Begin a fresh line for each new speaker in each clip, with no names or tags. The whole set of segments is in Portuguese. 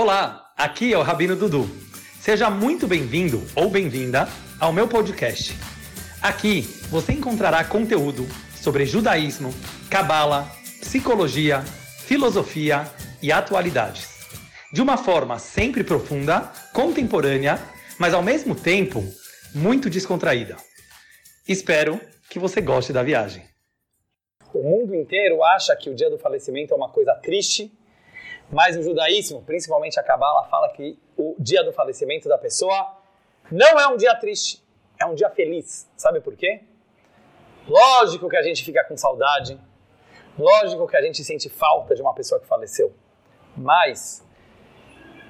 Olá, aqui é o Rabino Dudu. Seja muito bem-vindo ou bem-vinda ao meu podcast. Aqui você encontrará conteúdo sobre judaísmo, cabala, psicologia, filosofia e atualidades. De uma forma sempre profunda, contemporânea, mas ao mesmo tempo muito descontraída. Espero que você goste da viagem.
O mundo inteiro acha que o dia do falecimento é uma coisa triste, mas o judaísmo, principalmente a Kabbalah, fala que o dia do falecimento da pessoa não é um dia triste, é um dia feliz. Sabe por quê? Lógico que a gente fica com saudade, lógico que a gente sente falta de uma pessoa que faleceu, mas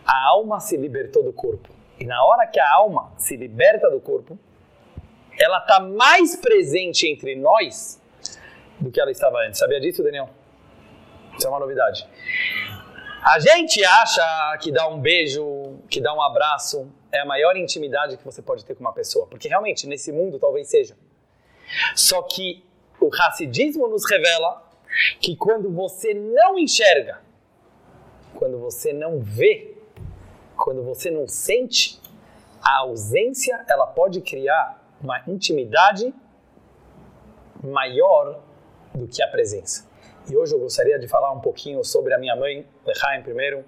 a alma se libertou do corpo. E na hora que a alma se liberta do corpo, ela está mais presente entre nós do que ela estava antes. Sabia disso, Daniel? Isso é uma novidade. A gente acha que dar um beijo, que dar um abraço é a maior intimidade que você pode ter com uma pessoa, porque realmente nesse mundo talvez seja. Só que o racidismo nos revela que quando você não enxerga, quando você não vê, quando você não sente, a ausência ela pode criar uma intimidade maior do que a presença. E hoje eu gostaria de falar um pouquinho sobre a minha mãe, Lechaim primeiro,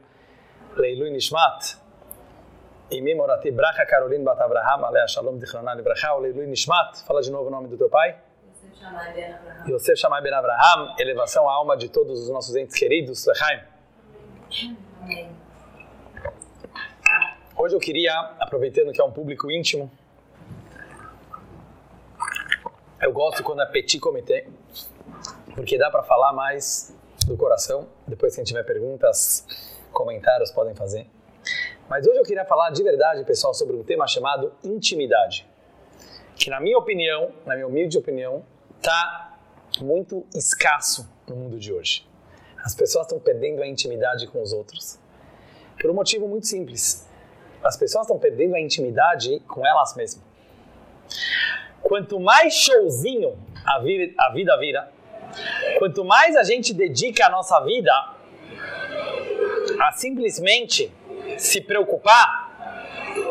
Leilui Nishmat, e Mimorati Bracha Caroline Bat Abraham, Alea Shalom Dichronan Libracha, Leilui Nishmat, fala de novo o nome do teu pai. Yosef Shammai Ben Abraham, elevação à alma de todos os nossos entes queridos, Lechaim. Hoje eu queria, aproveitando que é um público íntimo, eu gosto quando é petit comité, porque dá para falar mais do coração. Depois, se tiver perguntas, comentários, podem fazer. Mas hoje eu queria falar de verdade, pessoal, sobre um tema chamado intimidade. Que, na minha opinião, na minha humilde opinião, está muito escasso no mundo de hoje. As pessoas estão perdendo a intimidade com os outros. Por um motivo muito simples. As pessoas estão perdendo a intimidade com elas mesmas. Quanto mais showzinho a vida vira, quanto mais a gente dedica a nossa vida a simplesmente se preocupar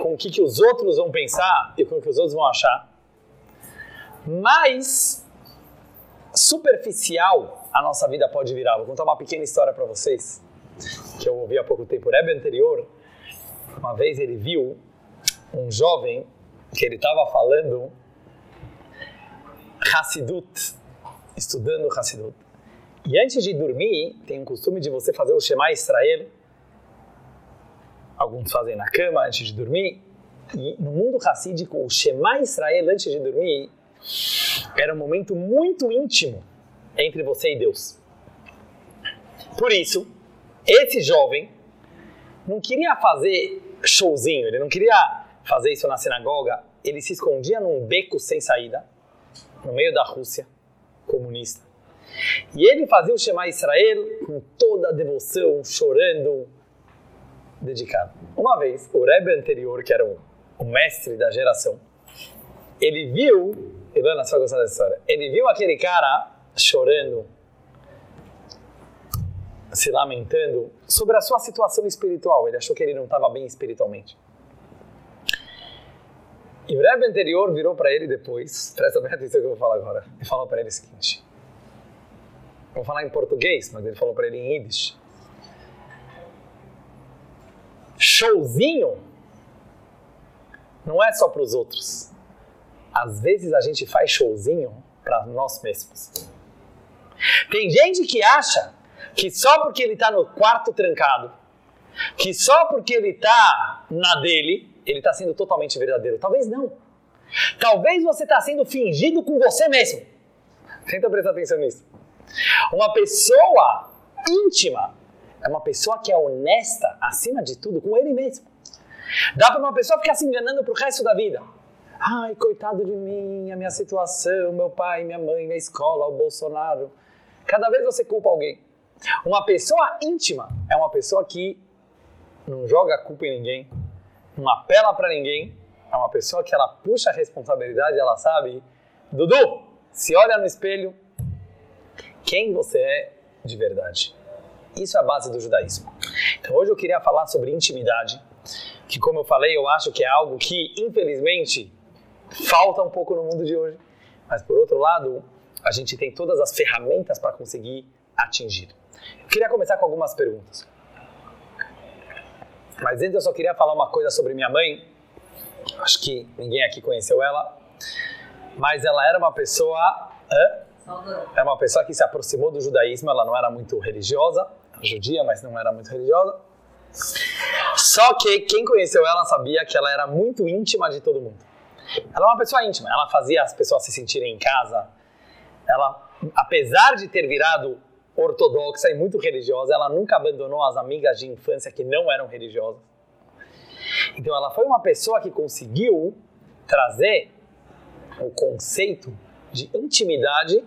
com o que, que os outros vão pensar e com o que os outros vão achar, mais superficial a nossa vida pode virar. Vou contar uma pequena história para vocês que eu ouvi há pouco tempo. O Rebbe anterior, uma vez ele viu um jovem que ele estava falando Hassidut, estudando Hassidut. E antes de dormir, tem um costume de você fazer o Shema Israel. Alguns fazem na cama antes de dormir. E no mundo racídico, o Shema Israel antes de dormir era um momento muito íntimo entre você e Deus. Por isso, esse jovem não queria fazer showzinho, ele não queria fazer isso na sinagoga, ele se escondia num beco sem saída no meio da Rússia comunista. E ele fazia o Shema Israel com toda a devoção, chorando, dedicado. Uma vez, o Rebbe anterior, que era o, o mestre da geração, ele viu, Ilana, você vai gostar dessa história, ele viu aquele cara chorando, se lamentando sobre a sua situação espiritual. Ele achou que ele não estava bem espiritualmente. E o Rebbe anterior virou para ele depois, presta bem atenção que eu vou falar agora, e falou para ele o seguinte: Vou falar em português, mas ele falou para ele em Yiddish. Showzinho não é só para os outros. Às vezes a gente faz showzinho para nós mesmos. Tem gente que acha que só porque ele está no quarto trancado, que só porque ele está na dele, ele está sendo totalmente verdadeiro. Talvez não. Talvez você está sendo fingido com você mesmo. Tenta prestar atenção nisso. Uma pessoa íntima é uma pessoa que é honesta, acima de tudo, com ele mesmo. Dá para uma pessoa ficar se enganando para o resto da vida. Ai, coitado de mim, a minha situação, meu pai, minha mãe, minha escola, o Bolsonaro. Cada vez você culpa alguém. Uma pessoa íntima é uma pessoa que não joga culpa em ninguém, não apela para ninguém, é uma pessoa que ela puxa a responsabilidade, ela sabe, Dudu, se olha no espelho, quem você é de verdade. Isso é a base do judaísmo. Então hoje eu queria falar sobre intimidade, que como eu falei, eu acho que é algo que infelizmente falta um pouco no mundo de hoje. Mas por outro lado, a gente tem todas as ferramentas para conseguir atingir. Eu queria começar com algumas perguntas. Mas antes eu só queria falar uma coisa sobre minha mãe. Acho que ninguém aqui conheceu ela. Mas ela era uma pessoa. Hã? É uma pessoa que se aproximou do judaísmo. Ela não era muito religiosa, judia, mas não era muito religiosa. Só que quem conheceu ela sabia que ela era muito íntima de todo mundo. Ela é uma pessoa íntima. Ela fazia as pessoas se sentirem em casa. Ela, apesar de ter virado ortodoxa e muito religiosa, ela nunca abandonou as amigas de infância que não eram religiosas. Então ela foi uma pessoa que conseguiu trazer o conceito de intimidade,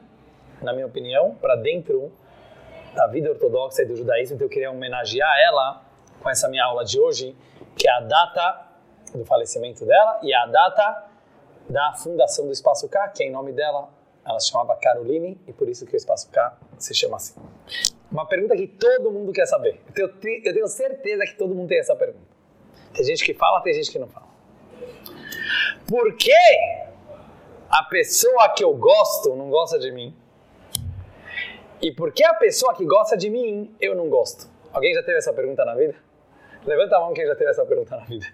na minha opinião, para dentro da vida ortodoxa e do judaísmo. Então eu queria homenagear ela com essa minha aula de hoje, que é a data do falecimento dela e a data da fundação do Espaço K, que é em nome dela ela se chamava Caroline e por isso que o Espaço K se chama assim. Uma pergunta que todo mundo quer saber. Eu tenho, eu tenho certeza que todo mundo tem essa pergunta. Tem gente que fala, tem gente que não fala. Por que a pessoa que eu gosto não gosta de mim? E por que a pessoa que gosta de mim eu não gosto? Alguém já teve essa pergunta na vida? Levanta a mão quem já teve essa pergunta na vida.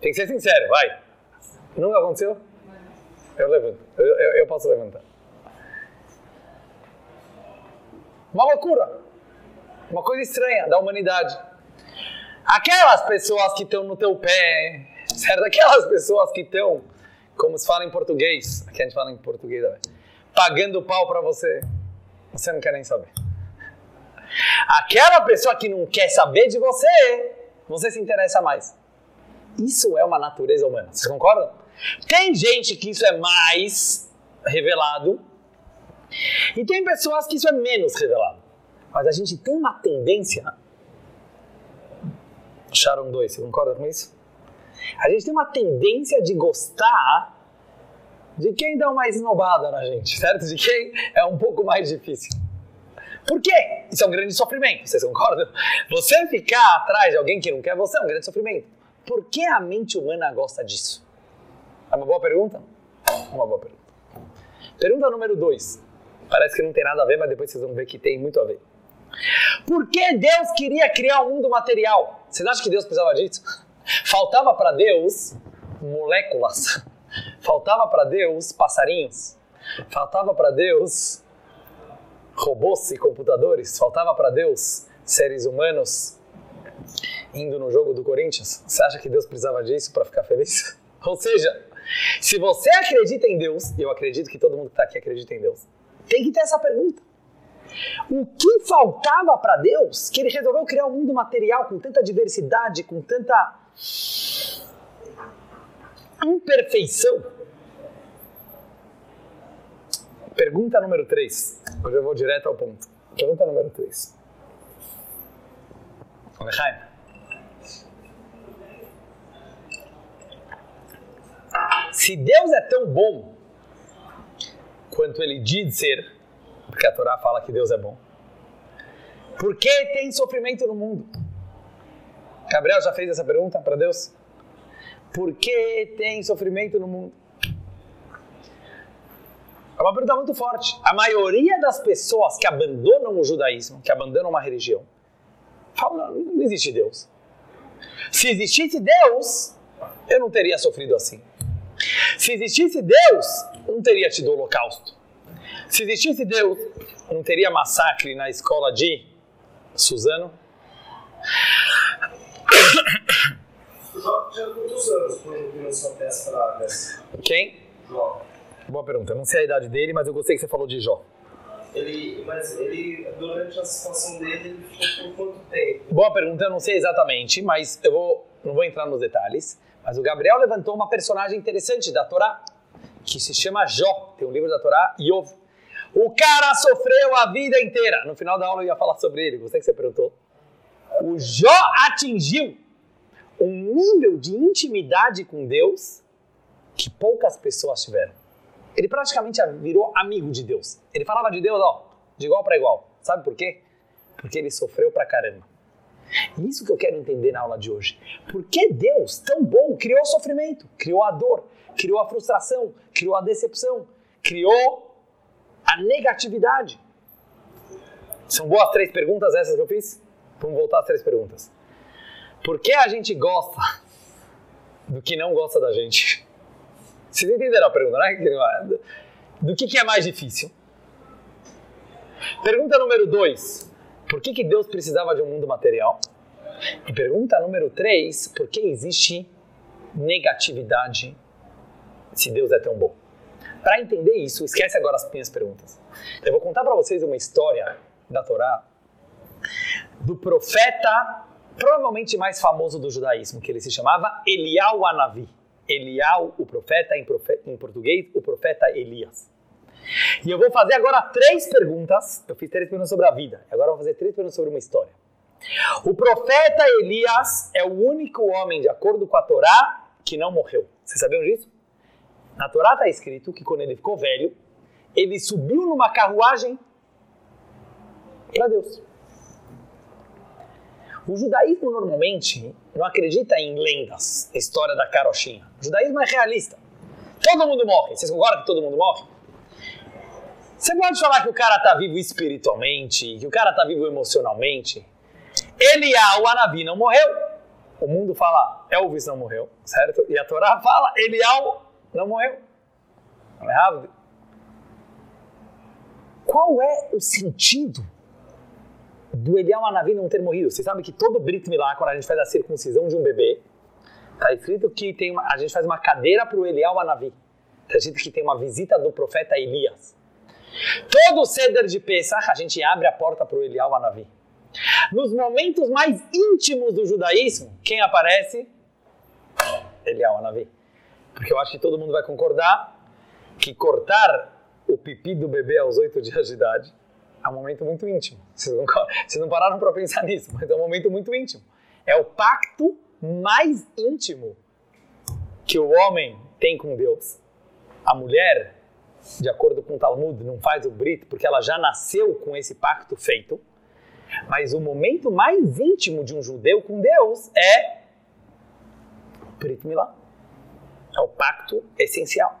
Tem que ser sincero, vai. Nunca aconteceu? Eu levanto. Eu, eu, posso levantar. Uma loucura. Uma coisa estranha da humanidade. Aquelas pessoas que estão no teu pé, certo? Aquelas pessoas que estão, como se fala em português, aqui a gente fala em português, né? pagando pau para você, você não quer nem saber. Aquela pessoa que não quer saber de você, você se interessa mais. Isso é uma natureza humana. Vocês concordam? Tem gente que isso é mais revelado e tem pessoas que isso é menos revelado. Mas a gente tem uma tendência. Sharon 2, você concorda com isso? A gente tem uma tendência de gostar de quem dá uma esnobada na gente, certo? De quem é um pouco mais difícil. Por quê? Isso é um grande sofrimento, vocês concordam? Você ficar atrás de alguém que não quer você é um grande sofrimento. Por que a mente humana gosta disso? É uma boa pergunta? Uma boa pergunta. Pergunta número dois. Parece que não tem nada a ver, mas depois vocês vão ver que tem muito a ver. Por que Deus queria criar um mundo material? Vocês acham que Deus precisava disso? Faltava para Deus moléculas. Faltava para Deus passarinhos. Faltava para Deus robôs e computadores. Faltava para Deus seres humanos indo no jogo do Corinthians. Você acha que Deus precisava disso para ficar feliz? Ou seja, se você acredita em Deus, e eu acredito que todo mundo que está aqui acredita em Deus, tem que ter essa pergunta. O que faltava para Deus que ele resolveu criar um mundo material com tanta diversidade, com tanta imperfeição? Pergunta número 3. Hoje eu vou direto ao ponto. Pergunta número 3. Lechaim. Se Deus é tão bom quanto ele diz ser, porque a Torá fala que Deus é bom, por que tem sofrimento no mundo? Gabriel já fez essa pergunta para Deus? Por que tem sofrimento no mundo? É uma pergunta muito forte. A maioria das pessoas que abandonam o judaísmo, que abandonam uma religião, falam: não, não existe Deus. Se existisse Deus, eu não teria sofrido assim. Se existisse Deus, não teria tido holocausto. Se existisse Deus, não teria massacre na escola de Suzano. Quem?
Jó.
Boa pergunta. Eu não sei a idade dele, mas eu gostei que você falou de Jó.
Ele, mas ele, durante a situação dele, ele ficou por quanto tempo?
Boa pergunta, eu não sei exatamente, mas eu vou, não vou entrar nos detalhes. Mas o Gabriel levantou uma personagem interessante da Torá, que se chama Jó. Tem um livro da Torá, Yov. O cara sofreu a vida inteira. No final da aula eu ia falar sobre ele, você que você perguntou. O Jó atingiu um nível de intimidade com Deus que poucas pessoas tiveram. Ele praticamente virou amigo de Deus. Ele falava de Deus, ó, de igual para igual. Sabe por quê? Porque ele sofreu pra caramba. E isso que eu quero entender na aula de hoje. Por que Deus, tão bom, criou o sofrimento, criou a dor, criou a frustração, criou a decepção, criou a negatividade? São boas três perguntas essas que eu fiz? Vamos voltar às três perguntas. Por que a gente gosta do que não gosta da gente? Vocês entenderam a pergunta, né? Do que, que é mais difícil? Pergunta número dois. Por que, que Deus precisava de um mundo material? E pergunta número três. Por que existe negatividade se Deus é tão bom? Para entender isso, esquece agora as minhas perguntas. Eu vou contar para vocês uma história da Torá do profeta provavelmente mais famoso do judaísmo, que ele se chamava Elial Anavi. Elial, o profeta, em, profe em português, o profeta Elias. E eu vou fazer agora três perguntas. Eu fiz três perguntas sobre a vida. Agora eu vou fazer três perguntas sobre uma história. O profeta Elias é o único homem, de acordo com a Torá, que não morreu. Vocês sabiam disso? Na Torá está escrito que quando ele ficou velho, ele subiu numa carruagem para Deus. O judaísmo normalmente não acredita em lendas, história da carochinha. O judaísmo é realista. Todo mundo morre. Vocês concordam que todo mundo morre? Você pode falar que o cara está vivo espiritualmente, que o cara está vivo emocionalmente. Eliá, o Anabi, não morreu. O mundo fala Elvis não morreu, certo? E a Torá fala Eliá não morreu. Não é errado? Qual é o sentido do Eliel Anavi não ter morrido. Você sabe que todo Brit Milá, quando a gente faz a circuncisão de um bebê, está escrito que tem uma, a gente faz uma cadeira para o Eliel Anavi. Está escrito que tem uma visita do profeta Elias. Todo ceder de Pesach, a gente abre a porta para o Eliel Anavi. Nos momentos mais íntimos do judaísmo, quem aparece? Eliel Anavi. Porque eu acho que todo mundo vai concordar que cortar o pipi do bebê aos oito dias de idade é um momento muito íntimo. Vocês não, vocês não pararam para pensar nisso, mas é um momento muito íntimo. É o pacto mais íntimo que o homem tem com Deus. A mulher, de acordo com o Talmud, não faz o Brit porque ela já nasceu com esse pacto feito. Mas o momento mais íntimo de um judeu com Deus é Brit Milá. É o pacto essencial.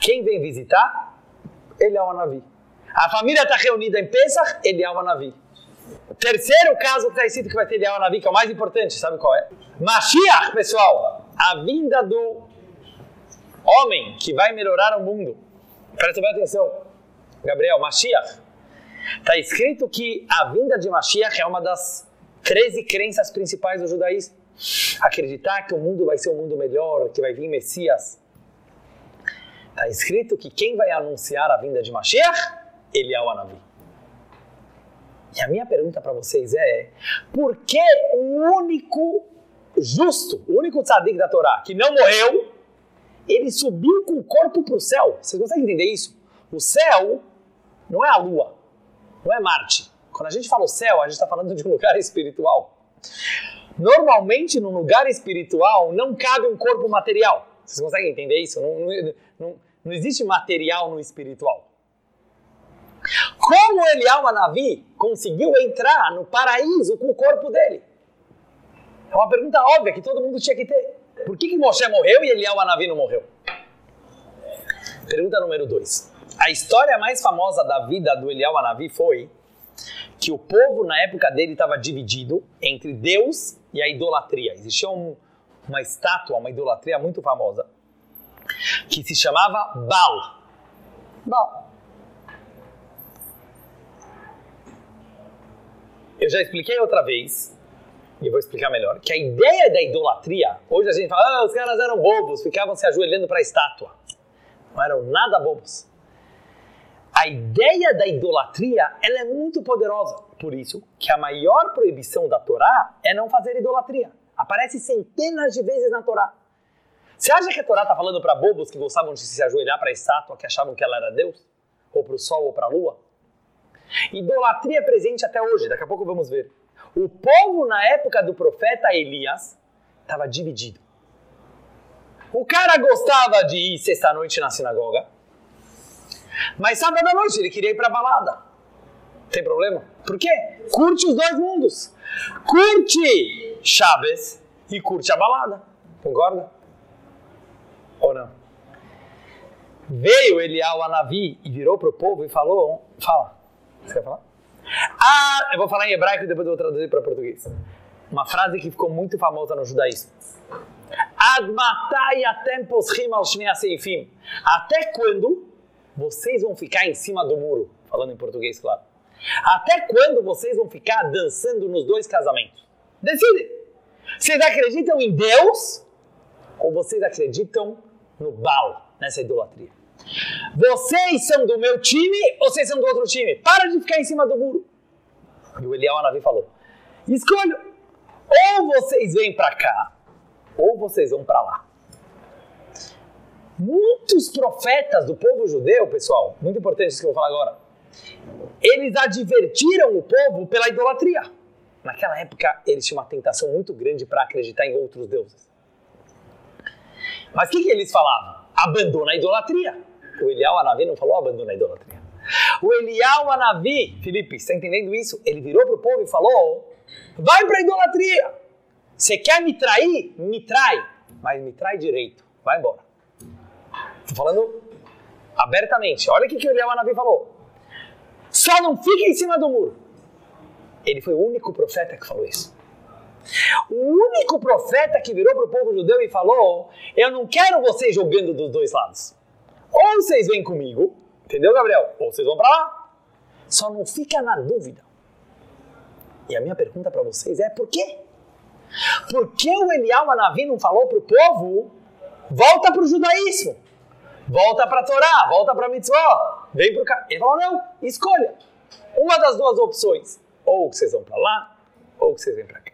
Quem vem visitar? Ele é o Anavi. A família está reunida em Pesach, Eliyahu Navi. O terceiro caso que está escrito que vai ter Eliyahu Navi, que é o mais importante, sabe qual é? Mashiach, pessoal. A vinda do homem que vai melhorar o mundo. Presta bem atenção. Gabriel, Mashiach. Está escrito que a vinda de Mashiach é uma das 13 crenças principais do judaísmo. Acreditar que o mundo vai ser um mundo melhor, que vai vir Messias. Está escrito que quem vai anunciar a vinda de Mashiach ele é o Anavi. E a minha pergunta para vocês é: por que o único justo, o único tzadik da Torá que não morreu, ele subiu com o corpo para o céu? Vocês conseguem entender isso? O céu não é a lua, não é Marte. Quando a gente fala o céu, a gente está falando de um lugar espiritual. Normalmente, num lugar espiritual, não cabe um corpo material. Vocês conseguem entender isso? Não, não, não, não existe material no espiritual. Como Elial Navi conseguiu entrar no paraíso com o corpo dele? É uma pergunta óbvia que todo mundo tinha que ter. Por que, que Moshe morreu e Elial Navi não morreu? Pergunta número 2. A história mais famosa da vida do Elial Navi foi que o povo na época dele estava dividido entre Deus e a idolatria. Existia um, uma estátua, uma idolatria muito famosa, que se chamava Baal. Baal. Eu já expliquei outra vez, e vou explicar melhor, que a ideia da idolatria, hoje a gente fala, ah, os caras eram bobos, ficavam se ajoelhando para a estátua. Não eram nada bobos. A ideia da idolatria, ela é muito poderosa. Por isso que a maior proibição da Torá é não fazer idolatria. Aparece centenas de vezes na Torá. Você acha que a Torá está falando para bobos que gostavam de se ajoelhar para a estátua, que achavam que ela era Deus? Ou para o sol ou para a lua? Idolatria é presente até hoje, daqui a pouco vamos ver. O povo na época do profeta Elias estava dividido. O cara gostava de ir sexta-noite na sinagoga, mas sábado à noite ele queria ir para balada. Tem problema? Por quê? Curte os dois mundos. curte Chaves e curte a balada. Concorda? Ou não? Veio Elial Anavi e virou para o povo e falou: Fala. Você quer falar? Ah, eu vou falar em hebraico e depois eu vou traduzir para português. Uma frase que ficou muito famosa no judaísmo. Até quando vocês vão ficar em cima do muro? Falando em português, claro. Até quando vocês vão ficar dançando nos dois casamentos? Decide. Vocês acreditam em Deus ou vocês acreditam no Baal, nessa idolatria? Vocês são do meu time ou vocês são do outro time? Para de ficar em cima do muro. E o Eliel Anavi falou: escolha. Ou vocês vêm para cá, ou vocês vão para lá. Muitos profetas do povo judeu, pessoal, muito importante isso que eu vou falar agora, eles advertiram o povo pela idolatria. Naquela época, eles tinham uma tentação muito grande para acreditar em outros deuses. Mas o que, que eles falavam? Abandona a idolatria. O Elial Anavi não falou abandona a idolatria. O Elial Anavi, Felipe, está entendendo isso? Ele virou para o povo e falou: vai para a idolatria. Você quer me trair? Me trai. Mas me trai direito. Vai embora. Estou falando abertamente. Olha o que, que o Elial Anavi falou. Só não fica em cima do muro. Ele foi o único profeta que falou isso. O único profeta que virou para o povo judeu e falou: Eu não quero vocês jogando dos dois lados. Ou vocês vêm comigo, entendeu, Gabriel? Ou vocês vão para lá. Só não fica na dúvida. E a minha pergunta para vocês é: por quê? Por que o Elial Anavi não falou para o povo: volta para o judaísmo, volta para a Torá, volta para a mitzvah, vem para o. Ele falou: não, escolha. Uma das duas opções. Ou vocês vão para lá, ou vocês vêm para cá.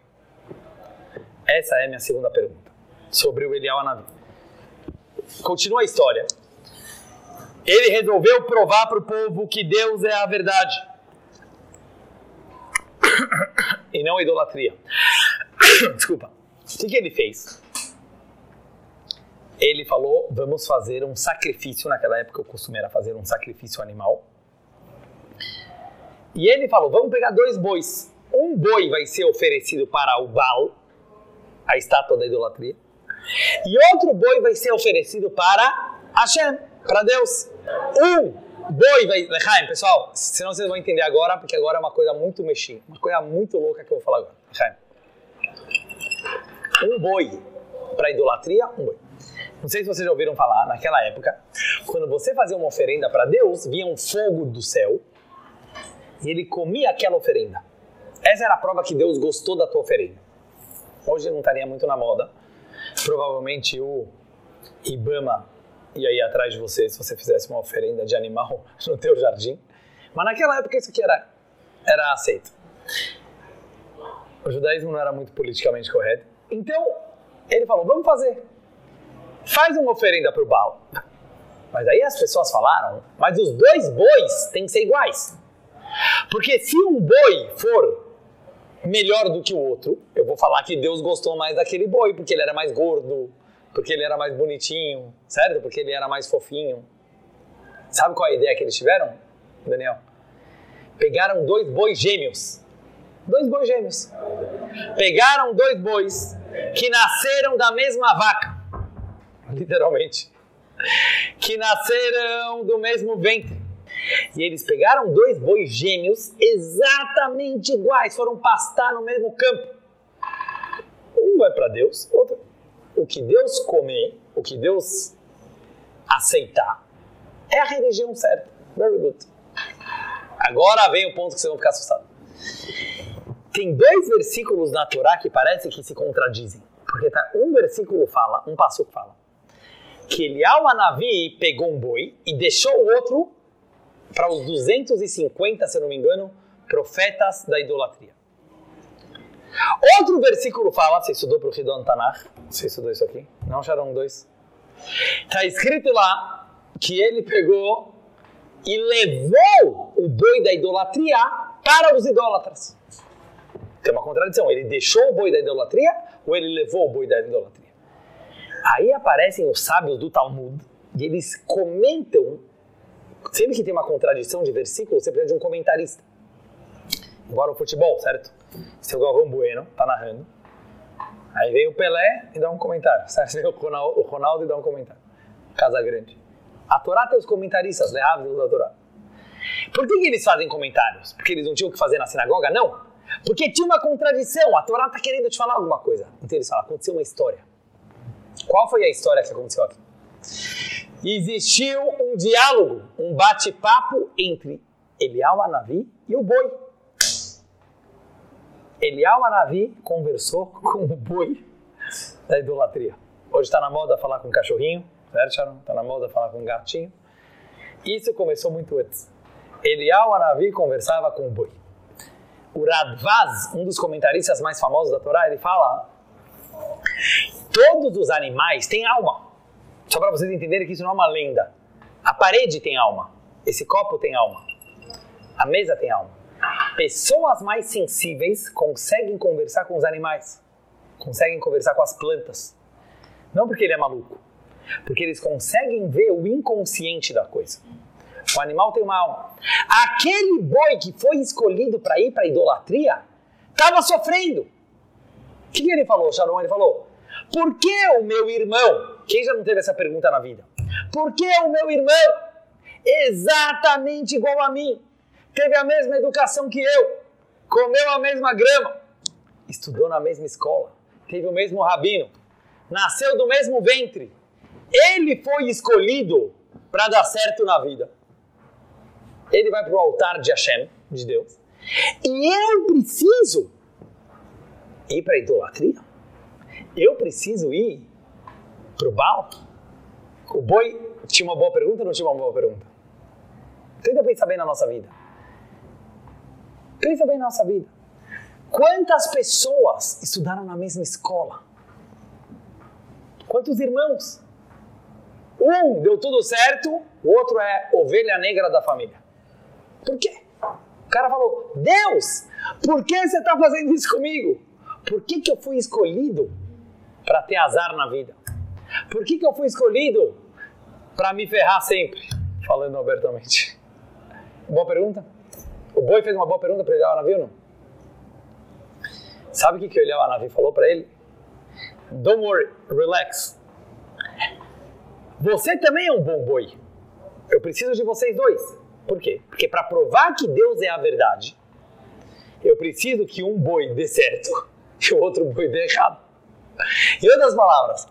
Essa é a minha segunda pergunta sobre o Elial Anavi. Continua a história. Ele resolveu provar para o povo que Deus é a verdade e não a idolatria. Desculpa. O que, ele fez? Ele falou: vamos fazer um sacrifício. Naquela época, o costume era fazer um sacrifício animal. E ele falou: vamos pegar dois bois. Um boi vai ser oferecido para o Baal, a estátua da idolatria. E outro boi vai ser oferecido para Hashem, para Deus. Um boi vai. Lechaim, pessoal, senão vocês vão entender agora, porque agora é uma coisa muito mexida, uma coisa muito louca que eu vou falar agora. Lechaim. Um boi para idolatria, um boi. Não sei se vocês já ouviram falar, naquela época, quando você fazia uma oferenda para Deus, vinha um fogo do céu e ele comia aquela oferenda. Essa era a prova que Deus gostou da tua oferenda. Hoje não estaria muito na moda. Provavelmente o Ibama ia ir atrás de você se você fizesse uma oferenda de animal no teu jardim. Mas naquela época isso aqui era, era aceito. O judaísmo não era muito politicamente correto. Então, ele falou, vamos fazer. Faz uma oferenda para o Baal. Mas aí as pessoas falaram, mas os dois bois têm que ser iguais. Porque se um boi for melhor do que o outro, eu vou falar que Deus gostou mais daquele boi, porque ele era mais gordo, porque ele era mais bonitinho, certo? Porque ele era mais fofinho. Sabe qual é a ideia que eles tiveram, Daniel? Pegaram dois bois gêmeos. Dois bois gêmeos. Pegaram dois bois que nasceram da mesma vaca. Literalmente. Que nasceram do mesmo ventre. E eles pegaram dois bois gêmeos exatamente iguais, foram pastar no mesmo campo. Um vai para Deus, outro o que Deus comer, o que Deus aceitar, é a religião certa. Very good. Agora vem o ponto que vocês vão ficar assustados. Tem dois versículos na Torá que parecem que se contradizem. Porque tá, um versículo fala, um passo fala, que Elial Anavi pegou um boi e deixou o outro para os 250, se não me engano, profetas da idolatria. Outro versículo fala, você estudou para o Hidon Tanakh? Você estudou isso aqui? Não, Sharon 2? Está escrito lá que ele pegou e levou o boi da idolatria para os idólatras. Tem uma contradição. Ele deixou o boi da idolatria ou ele levou o boi da idolatria? Aí aparecem os sábios do Talmud e eles comentam. Sempre que tem uma contradição de versículo, você precisa de um comentarista. Igual o futebol, certo? O Galvão Bueno, tá narrando. Aí vem o Pelé e dá um comentário. Vem o Ronaldo, o Ronaldo e dá um comentário. Casa Grande. A Torá tem os comentaristas, né? Ávidos da Torá. Por que, que eles fazem comentários? Porque eles não tinham o que fazer na sinagoga? Não. Porque tinha uma contradição. A Torá está querendo te falar alguma coisa. Então eles falam, aconteceu uma história. Qual foi a história que aconteceu aqui? Existiu um diálogo, um bate-papo entre Elial Anavi e o boi. Elial Anavi conversou com o boi da idolatria. Hoje está na moda falar com cachorrinho, certo, Sharon? Está na moda falar com gatinho. Isso começou muito antes. Elial Anavi conversava com o boi. O Radvaz, um dos comentaristas mais famosos da Torá, ele fala: todos os animais têm alma. Só para vocês entenderem que isso não é uma lenda. A parede tem alma. Esse copo tem alma. A mesa tem alma. Pessoas mais sensíveis conseguem conversar com os animais. Conseguem conversar com as plantas. Não porque ele é maluco. Porque eles conseguem ver o inconsciente da coisa. O animal tem uma alma. Aquele boi que foi escolhido para ir para idolatria estava sofrendo. O que, que ele falou, Sharon? Ele falou: por que o meu irmão? Quem já não teve essa pergunta na vida? Por que o meu irmão, exatamente igual a mim, teve a mesma educação que eu, comeu a mesma grama, estudou na mesma escola, teve o mesmo rabino, nasceu do mesmo ventre? Ele foi escolhido para dar certo na vida ele vai para o altar de Hashem, de Deus, e eu preciso ir para a idolatria. Eu preciso ir para o Baal. O boi tinha uma boa pergunta ou não tinha uma boa pergunta? Tenta pensar bem na nossa vida. Pensa bem na nossa vida. Quantas pessoas estudaram na mesma escola? Quantos irmãos? Um deu tudo certo, o outro é ovelha negra da família. Por quê? O cara falou: Deus, por que você está fazendo isso comigo? Por que, que eu fui escolhido para ter azar na vida? Por que, que eu fui escolhido para me ferrar sempre? Falando abertamente. Boa pergunta? O boi fez uma boa pergunta para Eliel Anavi ou não? Sabe o que, que o Eliel Anavi falou para ele? Don't worry, relax. Você também é um bom boi. Eu preciso de vocês dois. Por quê? Porque para provar que Deus é a verdade, eu preciso que um boi dê certo e o outro boi dê errado. Em outras palavras,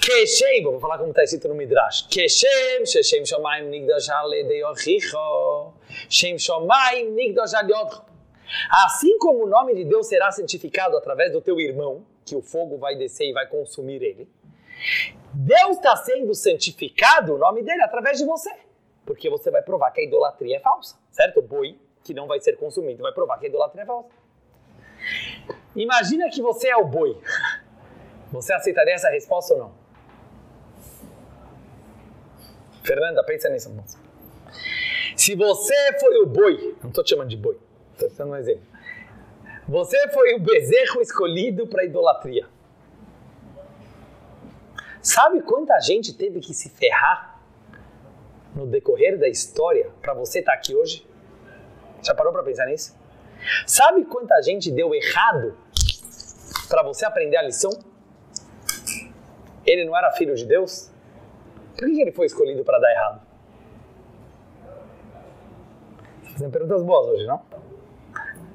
Keshem, vou falar como está escrito no Midrash, Keshem, Sheshem Shomayim Nigdash Aledeyochicho, Shem Shomayim Nigdash Aledeyochicho. Assim como o nome de Deus será santificado através do teu irmão, que o fogo vai descer e vai consumir ele, Deus está sendo santificado, o nome dele, através de você porque você vai provar que a idolatria é falsa, certo? O boi que não vai ser consumido vai provar que a idolatria é falsa. Imagina que você é o boi. Você aceitaria essa resposta ou não? Fernanda, pensa nisso. Se você foi o boi, não estou te chamando de boi, estou dando um exemplo. Você foi o bezerro escolhido para idolatria. Sabe quanta gente teve que se ferrar no decorrer da história para você estar tá aqui hoje? Já parou para pensar nisso? Sabe quanta gente deu errado para você aprender a lição? Ele não era filho de Deus? Por que ele foi escolhido para dar errado? Fazendo perguntas boas hoje, não?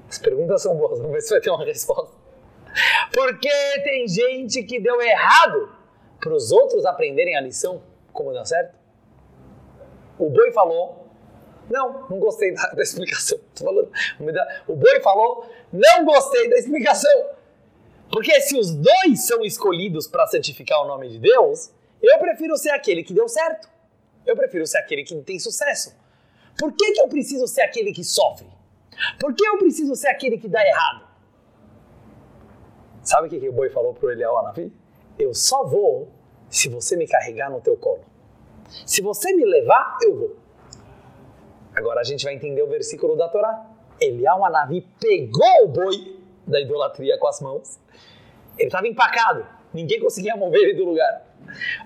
As perguntas são boas, vamos ver se vai ter uma resposta. Porque tem gente que deu errado para os outros aprenderem a lição como dá certo? O boi falou, não, não gostei da, da explicação. Tô falando, o boi falou, não gostei da explicação. Porque se os dois são escolhidos para santificar o nome de Deus, eu prefiro ser aquele que deu certo. Eu prefiro ser aquele que tem sucesso. Por que, que eu preciso ser aquele que sofre? Por que eu preciso ser aquele que dá errado? Sabe o que, que o boi falou para o Eliel Anavi? Eu só vou se você me carregar no teu colo. Se você me levar, eu vou. Agora a gente vai entender o versículo da Torá. Elial Anavi pegou o boi da idolatria com as mãos. Ele estava empacado. Ninguém conseguia mover ele do lugar.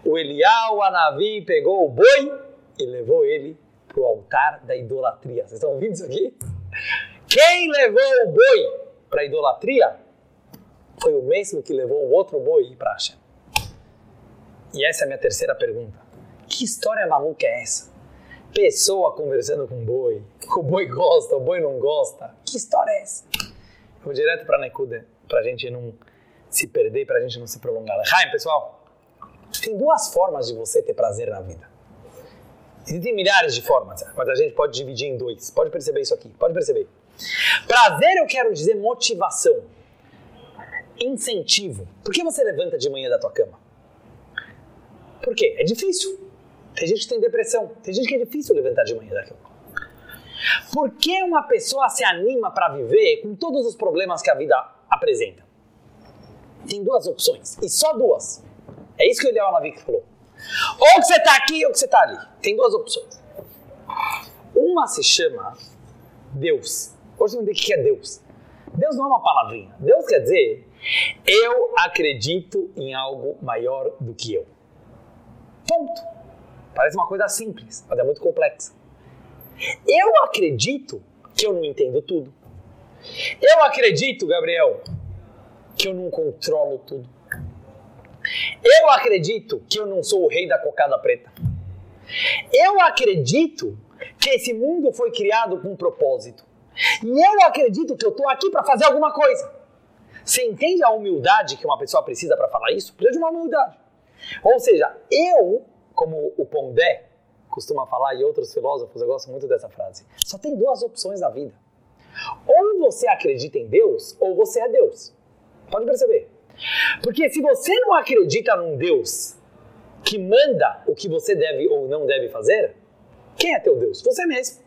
O Elial Anavi pegou o boi e levou ele para o altar da idolatria. Vocês estão ouvindo isso aqui? Quem levou o boi para idolatria foi o mesmo que levou o outro boi para Hashem. E essa é a minha terceira pergunta. Que história maluca é essa? Pessoa conversando com boi, o boi gosta, o boi não gosta. Que história é essa? Vou direto para Nekuda, para a gente não se perder, para a gente não se prolongar. Raim, pessoal, tem duas formas de você ter prazer na vida. Existem milhares de formas, mas a gente pode dividir em dois. Pode perceber isso aqui, pode perceber. Prazer eu quero dizer motivação, incentivo. Por que você levanta de manhã da tua cama? Por quê? É difícil. Tem gente que tem depressão, tem gente que é difícil levantar de manhã da cama. Por que uma pessoa se anima para viver com todos os problemas que a vida apresenta? Tem duas opções, e só duas. É isso que o Eliel Navi falou. Ou que você está aqui ou que você está ali. Tem duas opções. Uma se chama Deus. Hoje vai entender o que é Deus. Deus não é uma palavrinha. Deus quer dizer, eu acredito em algo maior do que eu. Ponto. Parece uma coisa simples, mas é muito complexa. Eu acredito que eu não entendo tudo. Eu acredito, Gabriel, que eu não controlo tudo. Eu acredito que eu não sou o rei da cocada preta. Eu acredito que esse mundo foi criado com um propósito. E eu acredito que eu estou aqui para fazer alguma coisa. Você entende a humildade que uma pessoa precisa para falar isso? Precisa de uma humildade. Ou seja, eu, como o Pondé costuma falar e outros filósofos, eu gosto muito dessa frase, só tem duas opções na vida. Ou você acredita em Deus, ou você é Deus. Pode perceber. Porque se você não acredita num Deus que manda o que você deve ou não deve fazer, quem é teu Deus? Você mesmo.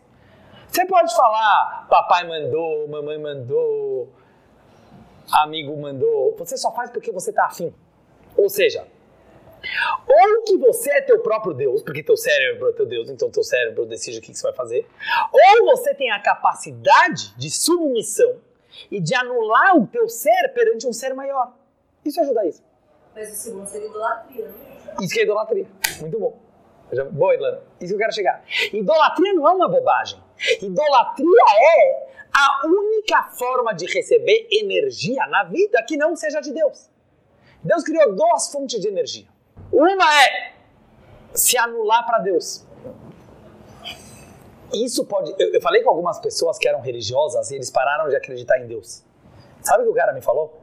Você pode falar, papai mandou, mamãe mandou, amigo mandou. Você só faz porque você está afim. Ou seja, ou que você é teu próprio Deus, porque teu cérebro é teu Deus, então teu cérebro decide o que você vai fazer. Ou você tem a capacidade de submissão e de anular o teu ser perante um ser maior. Isso é judaísmo.
Mas o segundo seria idolatria, né?
Isso que é idolatria. Muito bom. Boa, Ilana. Isso que eu quero chegar. Idolatria não é uma bobagem. Idolatria é a única forma de receber energia na vida que não seja de Deus. Deus criou duas fontes de energia. Uma é se anular para Deus. Isso pode. Eu, eu, falei com algumas pessoas que eram religiosas e eles pararam de acreditar em Deus. Sabe o que o cara me falou?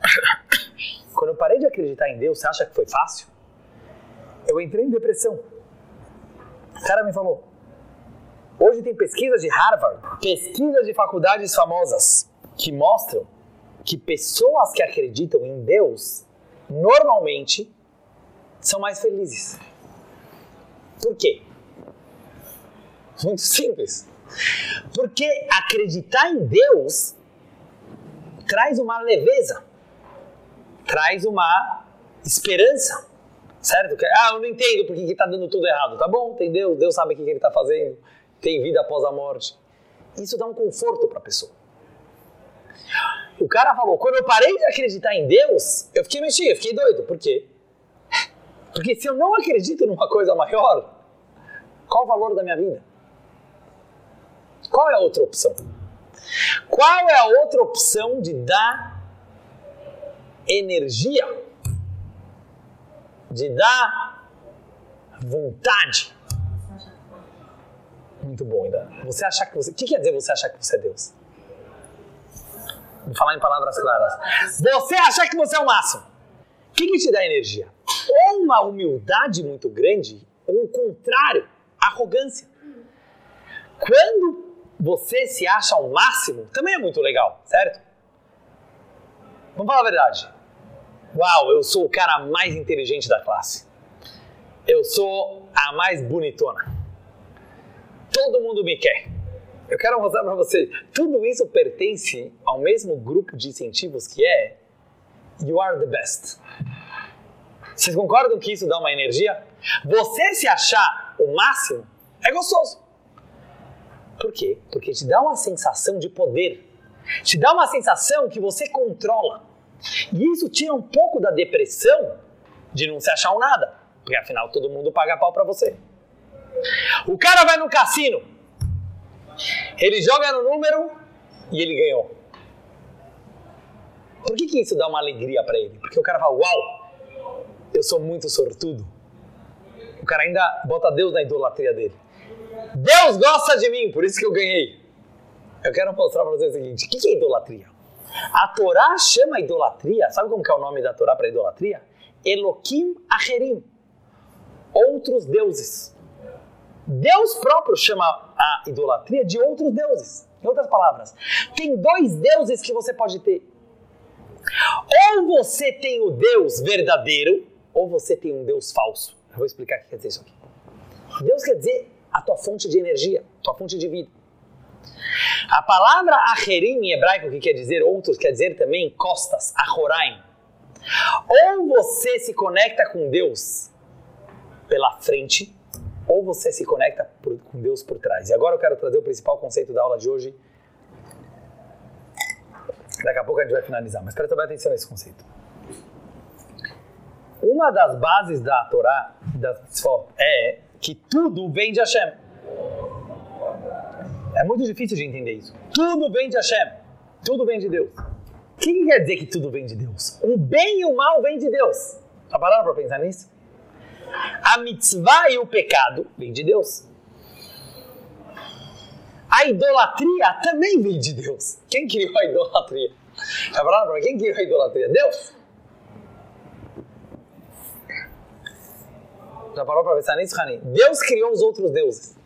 Quando eu parei de acreditar em Deus, você acha que foi fácil? Eu entrei em depressão. O cara me falou: hoje tem pesquisas de Harvard, pesquisas de faculdades famosas, que mostram que pessoas que acreditam em Deus normalmente são mais felizes. Por quê? Muito simples. Porque acreditar em Deus traz uma leveza traz uma esperança, certo? Ah, eu não entendo porque está dando tudo errado. Tá bom, entendeu? Deus sabe o que ele está fazendo. Tem vida após a morte. Isso dá um conforto para a pessoa. O cara falou, quando eu parei de acreditar em Deus, eu fiquei mexido, eu fiquei doido. Por quê? Porque se eu não acredito numa coisa maior, qual o valor da minha vida? Qual é a outra opção? Qual é a outra opção de dar energia, de dar vontade. Muito bom, ainda. Você achar que você. O que quer dizer você achar que você é Deus? Vou falar em palavras claras. Você achar que você é o máximo. O que, que te dá energia? Ou uma humildade muito grande, ou o contrário, arrogância. Quando você se acha o máximo, também é muito legal, certo? Vamos falar a verdade. Uau, eu sou o cara mais inteligente da classe. Eu sou a mais bonitona. Todo mundo me quer. Eu quero mostrar para você, tudo isso pertence ao mesmo grupo de incentivos que é You are the best. Vocês concordam que isso dá uma energia? Você se achar o máximo é gostoso. Por quê? Porque te dá uma sensação de poder. Te dá uma sensação que você controla. E isso tira um pouco da depressão de não se achar um nada, porque afinal todo mundo paga pau para você. O cara vai no cassino, ele joga no número e ele ganhou. Por que, que isso dá uma alegria para ele? Porque o cara fala, uau, sou muito sortudo. O cara ainda bota Deus na idolatria dele. Deus gosta de mim, por isso que eu ganhei. Eu quero mostrar para vocês o seguinte: o que, é idolatria? A Torá chama idolatria, sabe como que é o nome da Torá para idolatria? Elohim Acherim, outros deuses. Deus próprio chama a idolatria de outros deuses. Em outras palavras, tem dois deuses que você pode ter. Ou você tem o Deus verdadeiro, ou você tem um Deus falso. Eu vou explicar o que quer dizer isso aqui. Deus quer dizer a tua fonte de energia, tua fonte de vida. A palavra acherim em hebraico, que quer dizer outros, quer dizer também costas, achoraim. Ou você se conecta com Deus pela frente, ou você se conecta por, com Deus por trás. E agora eu quero trazer o principal conceito da aula de hoje. Daqui a pouco a gente vai finalizar, mas presta bem atenção nesse conceito. Uma das bases da Torá, da é que tudo vem de Hashem. É muito difícil de entender isso. Tudo vem de Hashem. Tudo vem de Deus. O que, que quer dizer que tudo vem de Deus? O bem e o mal vem de Deus. Já pararam para pensar nisso? A mitzvah e o pecado vem de Deus. A idolatria também vem de Deus. Quem criou a idolatria? Já pararam para quem criou a idolatria? Deus. Já parou para pensar nisso, Rani? Deus criou os outros deuses.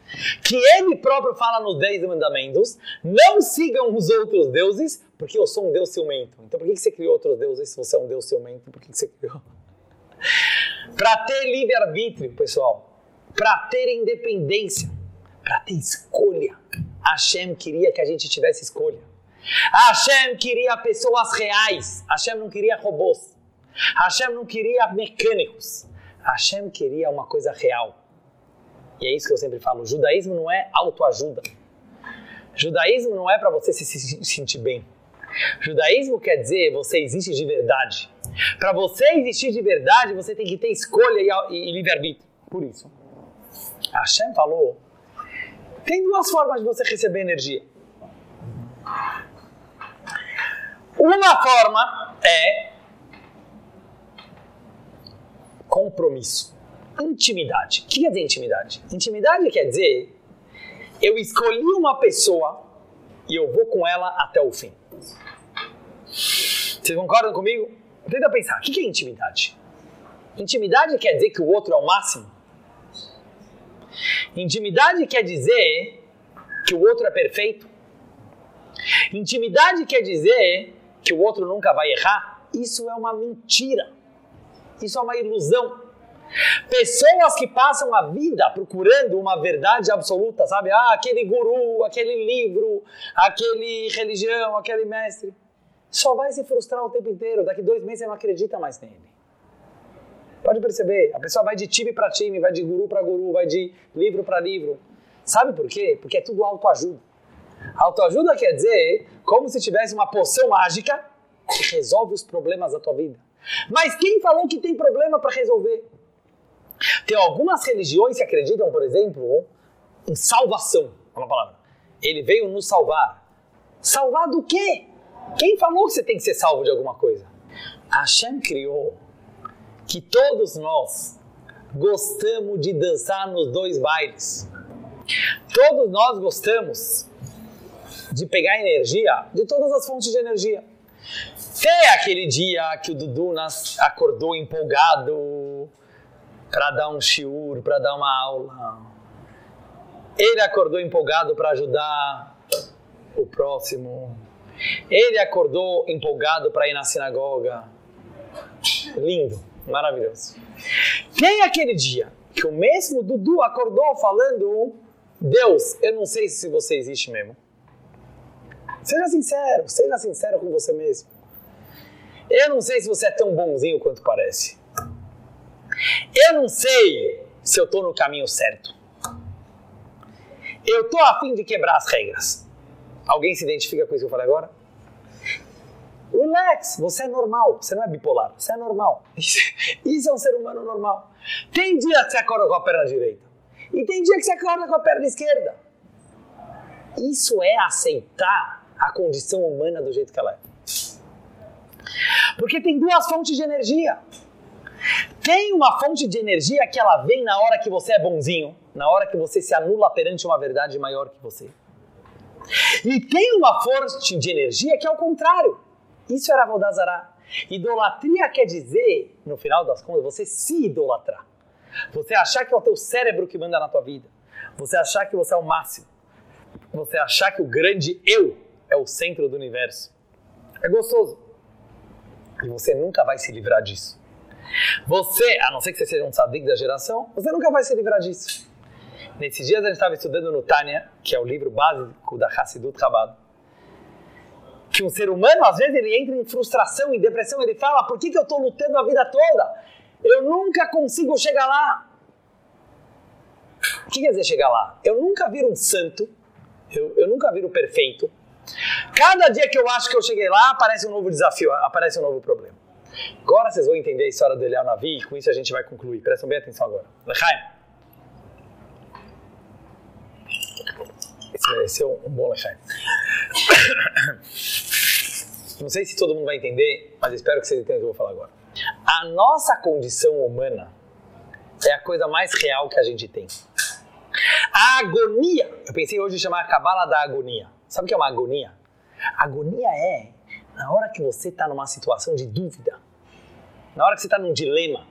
Que ele próprio fala nos Dez Mandamentos: não sigam os outros deuses, porque eu sou um Deus ciumento. Então por que você criou outros deuses se você é um Deus ciumento? Por que você criou? Para ter livre-arbítrio, pessoal. Para ter independência. Para ter escolha. Hashem queria que a gente tivesse escolha. Hashem queria pessoas reais. Hashem não queria robôs. Hashem não queria mecânicos. Hashem queria uma coisa real. E é isso que eu sempre falo: o judaísmo não é autoajuda. Judaísmo não é para você se sentir bem. Judaísmo quer dizer você existe de verdade. Para você existir de verdade, você tem que ter escolha e, e, livre-arbítrio. Por isso, Hashem falou: tem duas formas de você receber energia. Uma forma é compromisso. Intimidade. O que quer dizer intimidade? Intimidade quer dizer eu escolhi uma pessoa e eu vou com ela até o fim. Vocês concordam comigo? Tenta pensar, o que é intimidade? Intimidade quer dizer que o outro é o máximo? Intimidade quer dizer que o outro é perfeito? Intimidade quer dizer que o outro nunca vai errar? Isso é uma mentira. Isso é uma ilusão. Pessoas que passam a vida procurando uma verdade absoluta, sabe? Ah, aquele guru, aquele livro, aquele religião, aquele mestre. Só vai se frustrar o tempo inteiro. Daqui dois meses você não acredita mais nele. Pode perceber, a pessoa vai de time para time, vai de guru para guru, vai de livro para livro. Sabe por quê? Porque é tudo autoajuda. Autoajuda quer dizer como se tivesse uma poção mágica que resolve os problemas da tua vida. Mas quem falou que tem problema para resolver? Tem algumas religiões que acreditam, por exemplo, em salvação. É uma palavra. Ele veio nos salvar. Salvar do quê? Quem falou que você tem que ser salvo de alguma coisa? Hashem criou que todos nós gostamos de dançar nos dois bailes. Todos nós gostamos de pegar energia de todas as fontes de energia. Tem aquele dia que o Dudu acordou empolgado para dar um shiur, para dar uma aula. Ele acordou empolgado para ajudar o próximo. Ele acordou empolgado para ir na sinagoga. Lindo, maravilhoso. Tem aquele dia que o mesmo Dudu acordou falando: Deus, eu não sei se você existe mesmo. Seja sincero, seja sincero com você mesmo. Eu não sei se você é tão bonzinho quanto parece. Eu não sei se eu estou no caminho certo. Eu estou a fim de quebrar as regras. Alguém se identifica com isso que eu falei agora? Relax, você é normal, você não é bipolar, você é normal. Isso é um ser humano normal. Tem dia que você acorda com a perna direita e tem dia que você acorda com a perna esquerda. Isso é aceitar a condição humana do jeito que ela é. Porque tem duas fontes de energia. Tem uma fonte de energia que ela vem na hora que você é bonzinho, na hora que você se anula perante uma verdade maior que você. E tem uma fonte de energia que é o contrário. Isso era Vodazara. Idolatria quer dizer, no final das contas, você se idolatrar. Você achar que é o teu cérebro que manda na tua vida. Você achar que você é o máximo. Você achar que o grande eu é o centro do universo. É gostoso. E você nunca vai se livrar disso. Você, a não ser que você seja um sadique da geração, você nunca vai se livrar disso. Nesses dias a gente estava estudando no Tânia, que é o livro básico da Hassidut Chabad, que um ser humano, às vezes, ele entra em frustração, em depressão, ele fala, por que, que eu estou lutando a vida toda? Eu nunca consigo chegar lá. O que quer dizer chegar lá? Eu nunca viro um santo, eu, eu nunca viro perfeito. Cada dia que eu acho que eu cheguei lá, aparece um novo desafio, aparece um novo problema. Agora vocês vão entender a história do Eliel Navi e com isso a gente vai concluir. Prestem bem atenção agora. Lechaim. Esse mereceu um bom Lechaim. Não sei se todo mundo vai entender, mas espero que vocês entendam o que eu vou falar agora. A nossa condição humana é a coisa mais real que a gente tem. A agonia, eu pensei hoje em chamar a cabala da agonia. Sabe o que é uma agonia? Agonia é na hora que você está numa situação de dúvida, na hora que você está num dilema,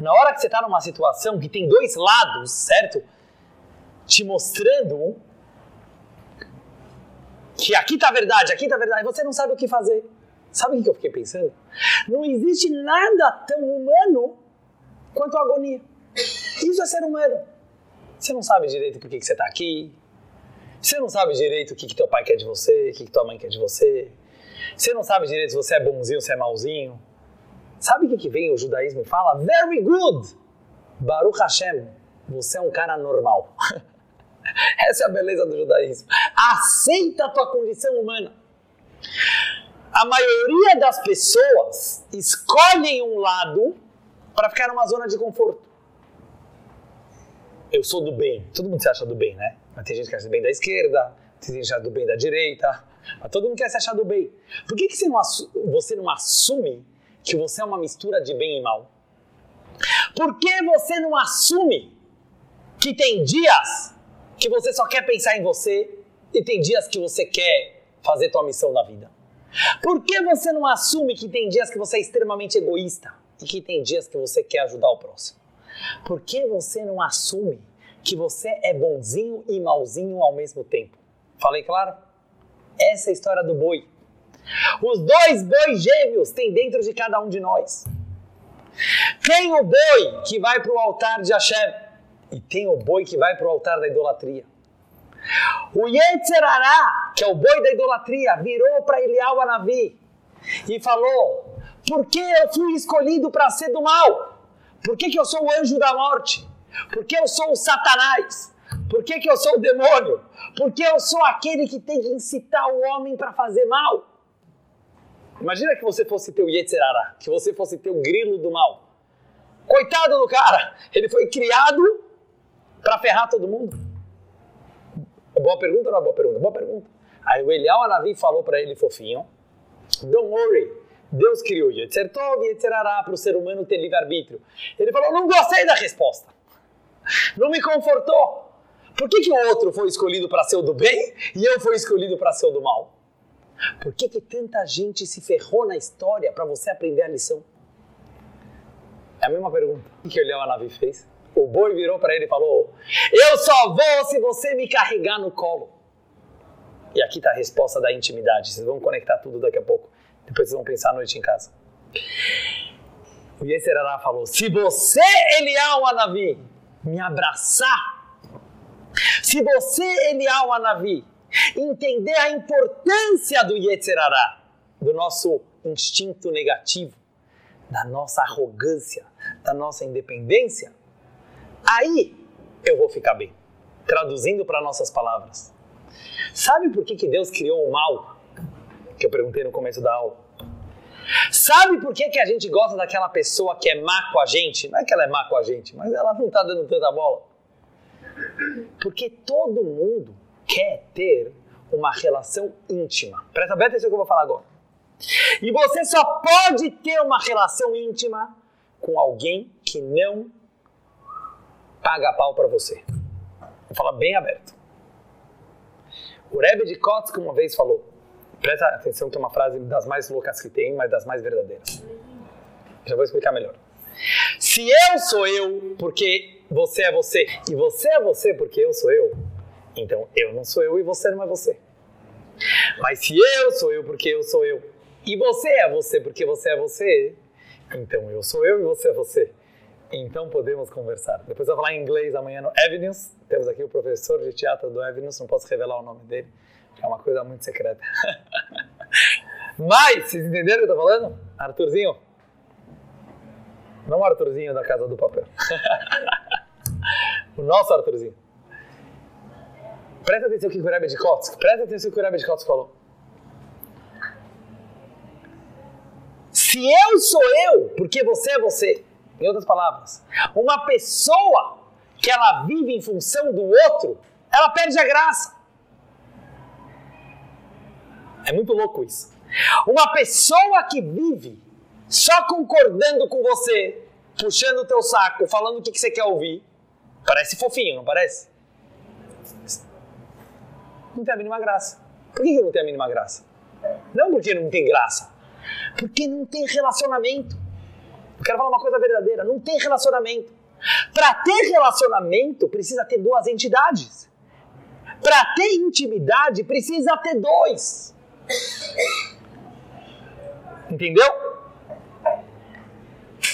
na hora que você está numa situação que tem dois lados, certo? Te mostrando que aqui está a verdade, aqui está a verdade, você não sabe o que fazer. Sabe o que eu fiquei pensando? Não existe nada tão humano quanto a agonia. Isso é ser humano. Você não sabe direito por que, você está aqui. Você não sabe direito o que, que teu pai quer de você, o que, que tua mãe quer de você. Você não sabe direito se você é bonzinho, se é malzinho. Sabe o que, que vem o judaísmo e fala? Very good! Baruch Hashem, você é um cara normal. Essa é a beleza do judaísmo. Aceita a tua condição humana. A maioria das pessoas escolhem um lado para ficar numa zona de conforto. Eu sou do bem. Todo mundo se acha do bem, né? Mas tem gente que acha do bem da esquerda, tem gente que acha do bem da direita. Mas todo mundo quer se achar do bem. Por que, que você, não você não assume que você é uma mistura de bem e mal? Por que você não assume que tem dias que você só quer pensar em você e tem dias que você quer fazer tua missão na vida? Por que você não assume que tem dias que você é extremamente egoísta e que tem dias que você quer ajudar o próximo? Por que você não assume que você é bonzinho e malzinho ao mesmo tempo? Falei claro? Essa é a história do boi. Os dois bois gêmeos tem dentro de cada um de nós. Tem o boi que vai para o altar de Hashem e tem o boi que vai para o altar da idolatria. O Yetzerará, que é o boi da idolatria, virou para Elial Anavi e falou: Por que eu fui escolhido para ser do mal? Por que, que eu sou o anjo da morte? Por que eu sou o Satanás? Por que, que eu sou o demônio? Porque eu sou aquele que tem que incitar o homem para fazer mal. Imagina que você fosse teu Yetzerará, que você fosse teu grilo do mal. Coitado do cara, ele foi criado para ferrar todo mundo. Boa pergunta ou não é boa pergunta? Boa pergunta. Aí o Elial Anavi falou para ele fofinho, don't worry, Deus criou Yetzer Tov e Yetzerará para o ser humano ter livre-arbítrio. Ele falou, não gostei da resposta. Não me confortou. Por que, que o outro foi escolhido para ser o do bem e eu fui escolhido para ser o do mal? Por que, que tanta gente se ferrou na história para você aprender a lição? É a mesma pergunta que o Anavi fez. O boi virou para ele e falou: Eu só vou se você me carregar no colo. E aqui está a resposta da intimidade. Vocês vão conectar tudo daqui a pouco. Depois vocês vão pensar à noite em casa. O Yeserará falou: Se você, Elial Anavi, me abraçar, se você, Elial Anavi, entender a importância do Yetzerará, do nosso instinto negativo, da nossa arrogância, da nossa independência, aí eu vou ficar bem. Traduzindo para nossas palavras. Sabe por que, que Deus criou o mal? Que eu perguntei no começo da aula. Sabe por que, que a gente gosta daquela pessoa que é má com a gente? Não é que ela é má com a gente, mas ela não está dando tanta bola. Porque todo mundo quer ter uma relação íntima. Presta bem atenção que eu vou falar agora. E você só pode ter uma relação íntima com alguém que não paga pau para você. Vou falar bem aberto. O Rebbe de Kotsk uma vez falou, presta atenção que é uma frase das mais loucas que tem, mas das mais verdadeiras. Já vou explicar melhor. Se eu sou eu porque você é você e você é você porque eu sou eu, então eu não sou eu e você não é você. Mas se eu sou eu porque eu sou eu e você é você porque você é você, então eu sou eu e você é você. Então podemos conversar. Depois eu vou falar em inglês amanhã no Avenues. Temos aqui o professor de teatro do Avenues, não posso revelar o nome dele, é uma coisa muito secreta. Mas, vocês entenderam o que eu tô falando? Arthurzinho? Não o Arthurzinho da Casa do Papel. o nosso Arthurzinho. Presta atenção que o Rebbe de Kotsk, presta atenção que o Rebbe de Kotsk falou. Se eu sou eu, porque você é você, em outras palavras, uma pessoa que ela vive em função do outro, ela perde a graça. É muito louco isso. Uma pessoa que vive só concordando com você, puxando o teu saco, falando o que, que você quer ouvir, parece fofinho, não parece? Não tem a mínima graça. Por que, não tem a mínima graça? Não porque não tem graça, porque não tem relacionamento. Eu quero falar uma coisa verdadeira: não tem relacionamento. Para ter relacionamento, precisa ter duas entidades. Para ter intimidade, precisa ter dois. Entendeu?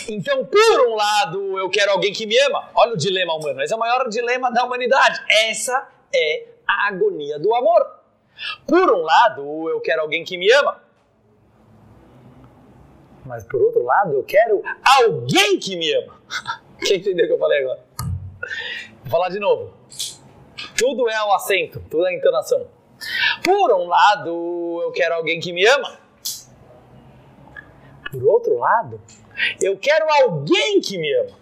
Então, por um lado, eu quero alguém que me ama. Olha o dilema humano. Esse é o maior dilema da humanidade. Essa é a agonia do amor. Por um lado, eu quero alguém que me ama. Mas por outro lado, eu quero alguém que me ama. Quem entendeu o que eu falei agora? Vou falar de novo. Tudo é o acento, tudo é a entonação. Por um lado, eu quero alguém que me ama. Por outro lado, eu quero alguém que me ama.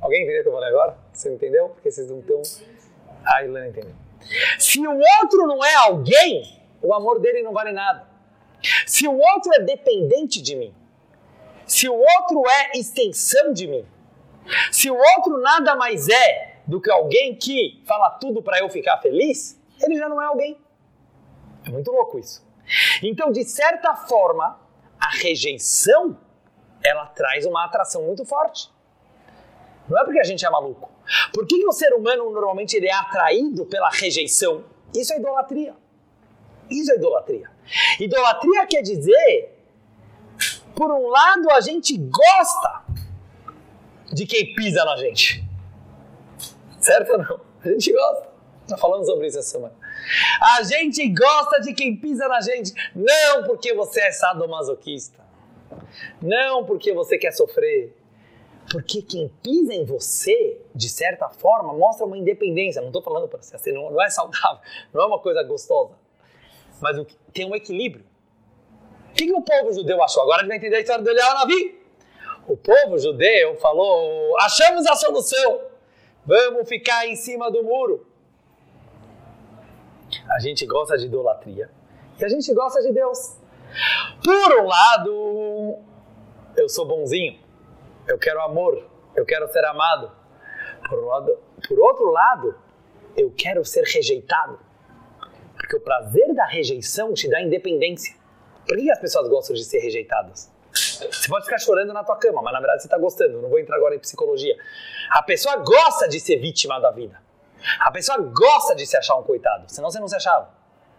Alguém entendeu o que eu falei agora? Você entendeu? Porque vocês não estão. Ah, a Ilana entendeu. Se o outro não é alguém, o amor dele não vale nada. Se o outro é dependente de mim, se o outro é extensão de mim, se o outro nada mais é do que alguém que fala tudo para eu ficar feliz, ele já não é alguém. Muito louco isso. Então, de certa forma, a rejeição ela traz uma atração muito forte. Não é porque a gente é maluco. Por que, que o ser humano normalmente ele é atraído pela rejeição? Isso é idolatria. Isso é idolatria. Idolatria quer dizer, por um lado, a gente gosta de quem pisa na gente. Certo ou não? A gente gosta. Nós falamos sobre isso essa semana. A gente gosta de quem pisa na gente. Não porque você é sadomasoquista. Não porque você quer sofrer. Porque quem pisa em você, de certa forma, mostra uma independência. Não estou falando para você assim, não, é saudável, não é uma coisa gostosa. Mas tem um equilíbrio. O que, que o povo judeu achou? Agora a gente vai entender a história do Eliyahu Navi. O povo judeu falou: achamos a solução, vamos ficar em cima do muro. A gente gosta de idolatria e a gente gosta de Deus. Por um lado, eu sou bonzinho, eu quero amor, eu quero ser amado. Por, um lado, por outro lado, eu quero ser rejeitado. Porque o prazer da rejeição te dá independência. Por que as pessoas gostam de ser rejeitadas? Você pode ficar chorando na tua cama, mas na verdade você está gostando. Não vou entrar agora em psicologia. A pessoa gosta de ser vítima da vida. A pessoa gosta de se achar um coitado. Senão você não se achava.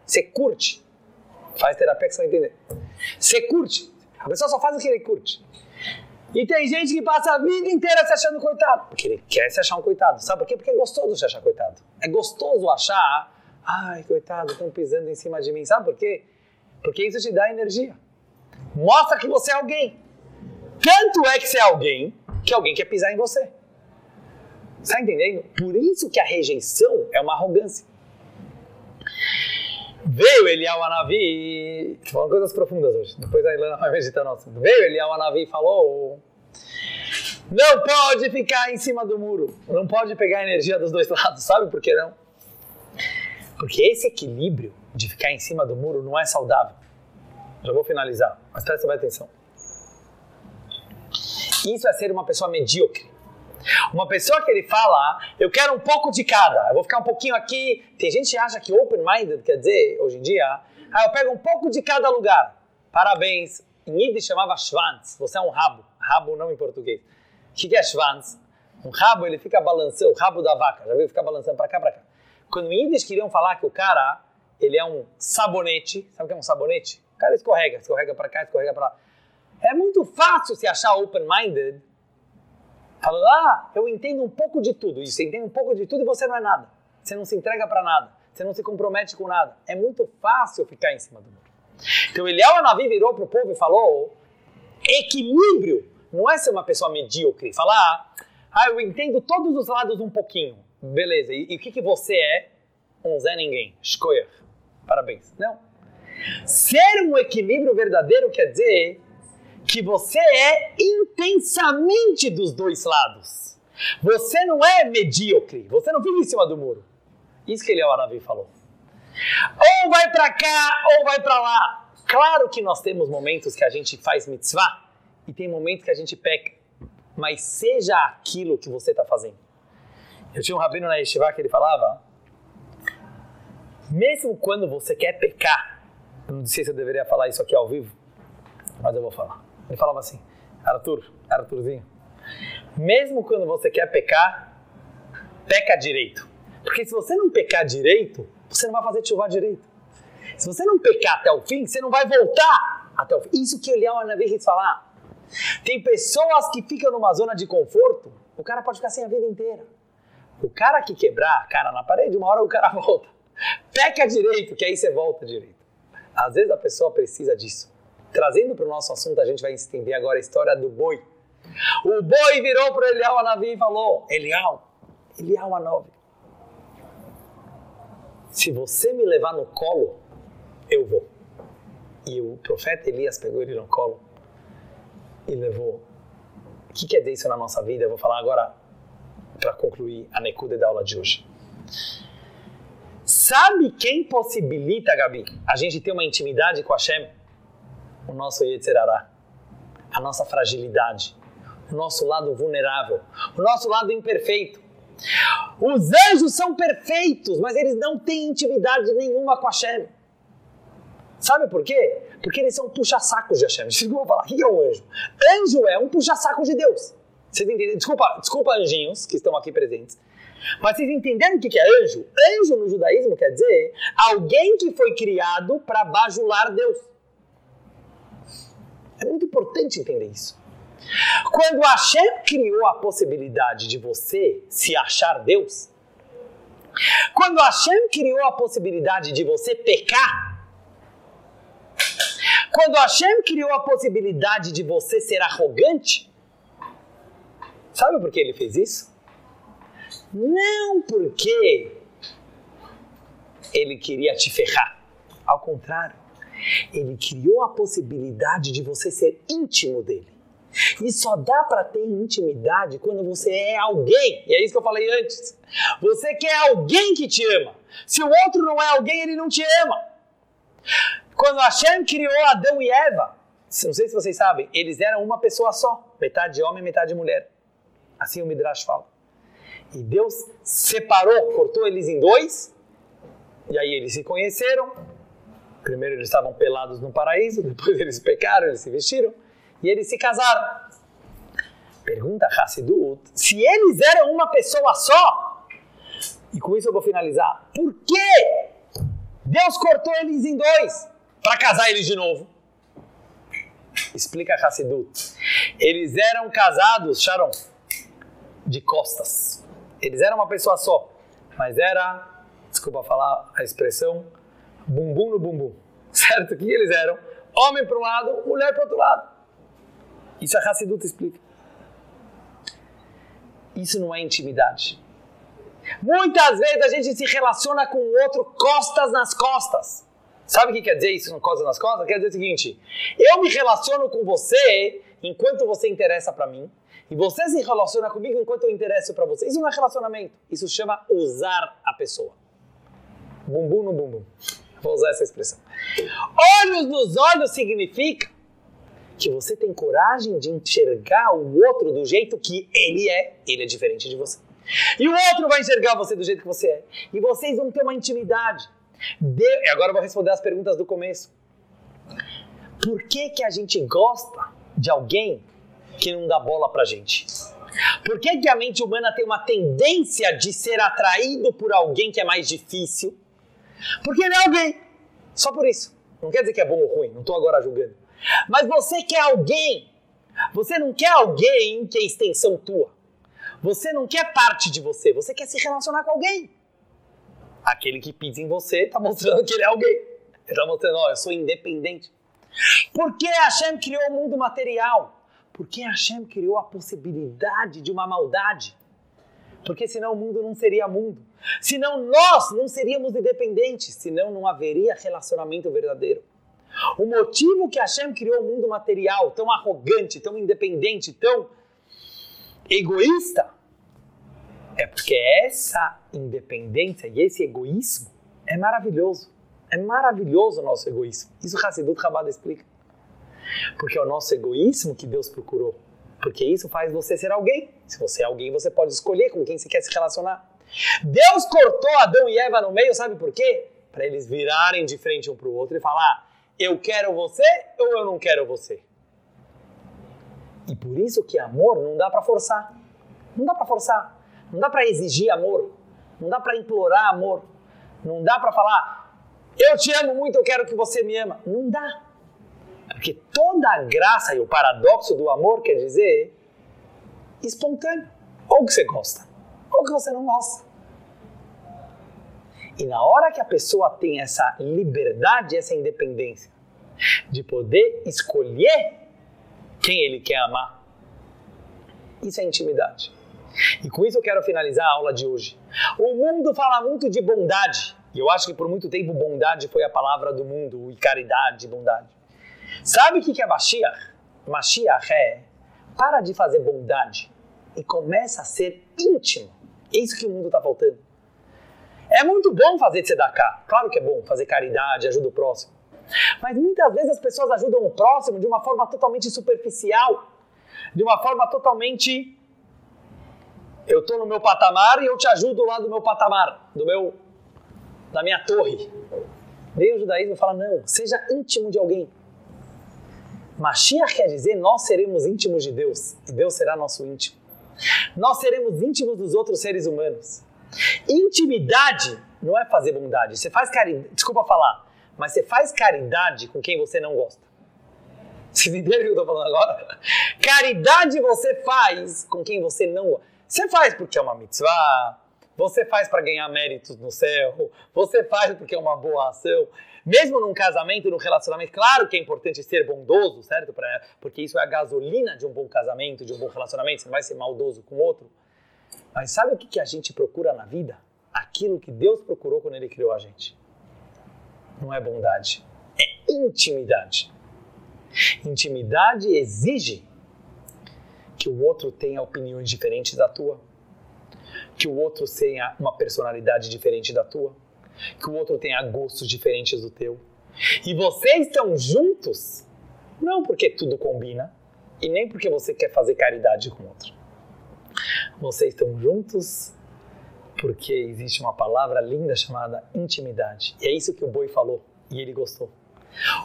Você curte. Faz terapia que você vai entender. Você curte. A pessoa só faz o que ele curte. E tem gente que passa a vida inteira se achando coitado. Porque ele quer se achar um coitado. Sabe por quê? Porque é gostoso se achar coitado. É gostoso achar, ai, coitado, estão pisando em cima de mim. Sabe por quê? Porque isso te dá energia. Mostra que você é alguém. Tanto é que você é alguém que alguém quer pisar em você. Está entendendo? Por isso que a rejeição é uma arrogância. Veio Eliel Anavi, falando coisas profundas hoje, depois a Ilana vai meditar nossa. Veio Eliel Anavi e falou: Não pode ficar em cima do muro, não pode pegar a energia dos dois lados, sabe por que não? Porque esse equilíbrio de ficar em cima do muro não é saudável. Já vou finalizar. Mas presta atenção. Isso é ser uma pessoa medíocre. Uma pessoa que ele fala, eu quero um pouco de cada, eu vou ficar um pouquinho aqui. Tem gente que acha que open-minded quer dizer, hoje em dia, ah, eu pego um pouco de cada lugar. Parabéns. Em Yiddish chamava Schwanz, você é um rabo. Rabo não em português. O que é Schwanz? Um rabo, ele fica balançando, o rabo da vaca, já viu? Fica balançando para cá, para cá. Quando em Yiddish queriam falar que o cara, ele é um sabonete, sabe o que é um sabonete? O cara escorrega, escorrega para cá, escorrega para lá. É muito fácil se achar open-minded Falando, ah, eu entendo um pouco de tudo. E você entende um pouco de tudo e você não é nada. Você não se entrega para nada. Você não se compromete com nada. É muito fácil ficar em cima do muro. Então Eliel Anavi virou para o povo e falou: equilíbrio não é ser uma pessoa medíocre. Falar, ah, eu entendo todos os lados um pouquinho. Beleza, e, e o que, que você é? Um Zé Ninguém. Escolha. Parabéns. Não. Ser um equilíbrio verdadeiro quer dizer que você é intensamente dos dois lados. Você não é medíocre, você não fica em cima do muro. Isso que ele Aravi falou. Ou vai para cá, ou vai para lá. Claro que nós temos momentos que a gente faz mitzvah e tem momentos que a gente peca. Mas seja aquilo que você está fazendo. Eu tinha um rabino na Yeshiva que ele falava, mesmo quando você quer pecar, eu não sei se eu deveria falar isso aqui ao vivo, mas eu vou falar. Ele falava assim, Arthur, Arthurzinho, mesmo quando você quer pecar, peca direito. Porque se você não pecar direito, você não vai fazer chuva direito. Se você não pecar até o fim, você não vai voltar até o fim. Isso que Eliel Anavi quis falar. Tem pessoas que ficam numa zona de conforto, o cara pode ficar sem a vida inteira. O cara que quebrar a cara na parede, uma hora o cara volta. Peca direito, que aí você volta direito. Às vezes a pessoa precisa disso. Trazendo para o nosso assunto, a gente vai entender agora a história do boi. O boi virou para Elial Anavi e falou: Elial, Elial Anavi, se você me levar no colo, eu vou. E o profeta Elias pegou ele no colo e levou. O que quer dizer isso na nossa vida? Eu vou falar agora para concluir a Nekuda da aula de hoje. Sabe quem possibilita, Gabi, a gente ter uma intimidade com a Hashem? O nosso Yetzirará, a nossa fragilidade, o nosso lado vulnerável, o nosso lado imperfeito. Os anjos são perfeitos, mas eles não têm intimidade nenhuma com Hashem. Sabe por quê? Porque eles são puxa-sacos de Hashem. Desculpa falar, o que é um anjo? Anjo é um puxa-saco de Deus. Vocês entenderam? Desculpa, desculpa, anjinhos que estão aqui presentes. Mas vocês entenderam o que é anjo? Anjo no judaísmo quer dizer alguém que foi criado para bajular Deus. É muito importante entender isso. Quando Hashem criou a possibilidade de você se achar Deus, quando Hashem criou a possibilidade de você pecar, quando Hashem criou a possibilidade de você ser arrogante, sabe por que ele fez isso? Não porque ele queria te ferrar. Ao contrário, ele criou a possibilidade de você ser íntimo dele. E só dá para ter intimidade quando você é alguém. E é isso que eu falei antes. Você quer alguém que te ama. Se o outro não é alguém, ele não te ama. Quando Hashem criou Adão e Eva, não sei se vocês sabem, eles eram uma pessoa só, metade homem, metade mulher. Assim o Midrash fala. E Deus separou, cortou eles em dois, e aí eles se conheceram, Primeiro eles estavam pelados no paraíso, depois eles pecaram, eles se vestiram e eles se casaram. Pergunta Hassidut, se eles eram uma pessoa só, e com isso eu vou finalizar, por que Deus cortou eles em dois para casar eles de novo? Explica Hassidut. Eles eram casados, Sharon, de costas. Eles eram uma pessoa só, mas era, desculpa falar a expressão, bumbum no bumbum. Certo? O que eles eram? Homem para um lado, mulher para outro lado. Isso a Hassidut explica. Isso não é intimidade. Muitas vezes a gente se relaciona com o outro costas nas costas. Sabe o que quer dizer isso, costas nas costas? Quer dizer o seguinte: eu me relaciono com você enquanto você interessa para mim, e você se relaciona comigo enquanto eu interesso para você. Isso não é relacionamento. Isso chama usar a pessoa. Bumbum no bumbum. Vou usar essa expressão. Olhos nos olhos significa que você tem coragem de enxergar o outro do jeito que ele é, ele é diferente de você. E o outro vai enxergar você do jeito que você é. E vocês vão ter uma intimidade. De... Agora eu vou responder as perguntas do começo. Por que, que a gente gosta de alguém que não dá bola pra gente? Por que, que a mente humana tem uma tendência de ser atraído por alguém que é mais difícil? Porque ele é alguém. Só por isso. Não quer dizer que é bom ou ruim, não estou agora julgando. Mas você quer alguém. Você não quer alguém que é extensão tua. Você não quer parte de você, você quer se relacionar com alguém. Aquele que pisa em você está mostrando que ele é alguém. Ele está mostrando, ó, eu sou independente. Por que Hashem criou o mundo material? Porque Hashem criou a possibilidade de uma maldade. Porque senão o mundo não seria mundo. Senão nós não seríamos independentes. Senão não haveria relacionamento verdadeiro. O motivo que Hashem criou o mundo material tão arrogante, tão independente, tão egoísta, é porque essa independência e esse egoísmo é maravilhoso. É maravilhoso o nosso egoísmo. Isso Hassidut Rabada explica. Porque é o nosso egoísmo que Deus procurou. Porque isso faz você ser alguém. Se você é alguém, você pode escolher com quem você quer se relacionar. Deus cortou Adão e Eva no meio, sabe por quê? Para eles virarem de frente um para o outro e falar: eu quero você ou eu não quero você. E por isso que amor não dá para forçar. Não dá para forçar. Não dá para exigir amor. Não dá para implorar amor. Não dá para falar, eu te amo muito, eu quero que você me ama. Não dá. Porque toda a graça e o paradoxo do amor quer dizer espontâneo. Ou que você gosta, ou que você não gosta. E na hora que a pessoa tem essa liberdade, essa independência de poder escolher quem ele quer amar, isso é intimidade. E com isso eu quero finalizar a aula de hoje. O mundo fala muito de bondade. E eu acho que por muito tempo bondade foi a palavra do mundo, e caridade, bondade. Sabe o que é Mashiach? Mashiach é para de fazer bondade e começa a ser íntimo. É isso que o mundo está faltando. É muito bom fazer tzedakah. Claro que é bom fazer caridade, ajuda o próximo. Mas muitas vezes as pessoas ajudam o próximo de uma forma totalmente superficial, de uma forma totalmente eu estou no meu patamar e eu te ajudo lá do meu patamar, do meu da minha torre. Vem o judaísmo e fala: não, seja íntimo de alguém. Mashiach quer dizer nós seremos íntimos de Deus e Deus será nosso íntimo. Nós seremos íntimos dos outros seres humanos. Intimidade não é fazer bondade. Você faz caridade, desculpa falar, mas você faz caridade com quem você não gosta. Vocês entendem o que eu estou falando agora? Caridade você faz com quem você não gosta. Você faz porque é uma mitzvah, você faz para ganhar méritos no céu, você faz porque é uma boa ação. Mesmo num casamento, num relacionamento, claro que é importante ser bondoso, certo? Pra, porque isso é a gasolina de um bom casamento, de um bom relacionamento. Você não vai ser maldoso com o outro. Mas sabe o que, que a gente procura na vida? Aquilo que Deus procurou quando Ele criou a gente. Não é bondade, é intimidade. Intimidade exige que o outro tenha opiniões diferentes da tua, que o outro tenha uma personalidade diferente da tua, que o outro tenha gostos diferentes do teu. E vocês estão juntos não porque tudo combina e nem porque você quer fazer caridade com o outro. Vocês estão juntos porque existe uma palavra linda chamada intimidade. E é isso que o boi falou e ele gostou.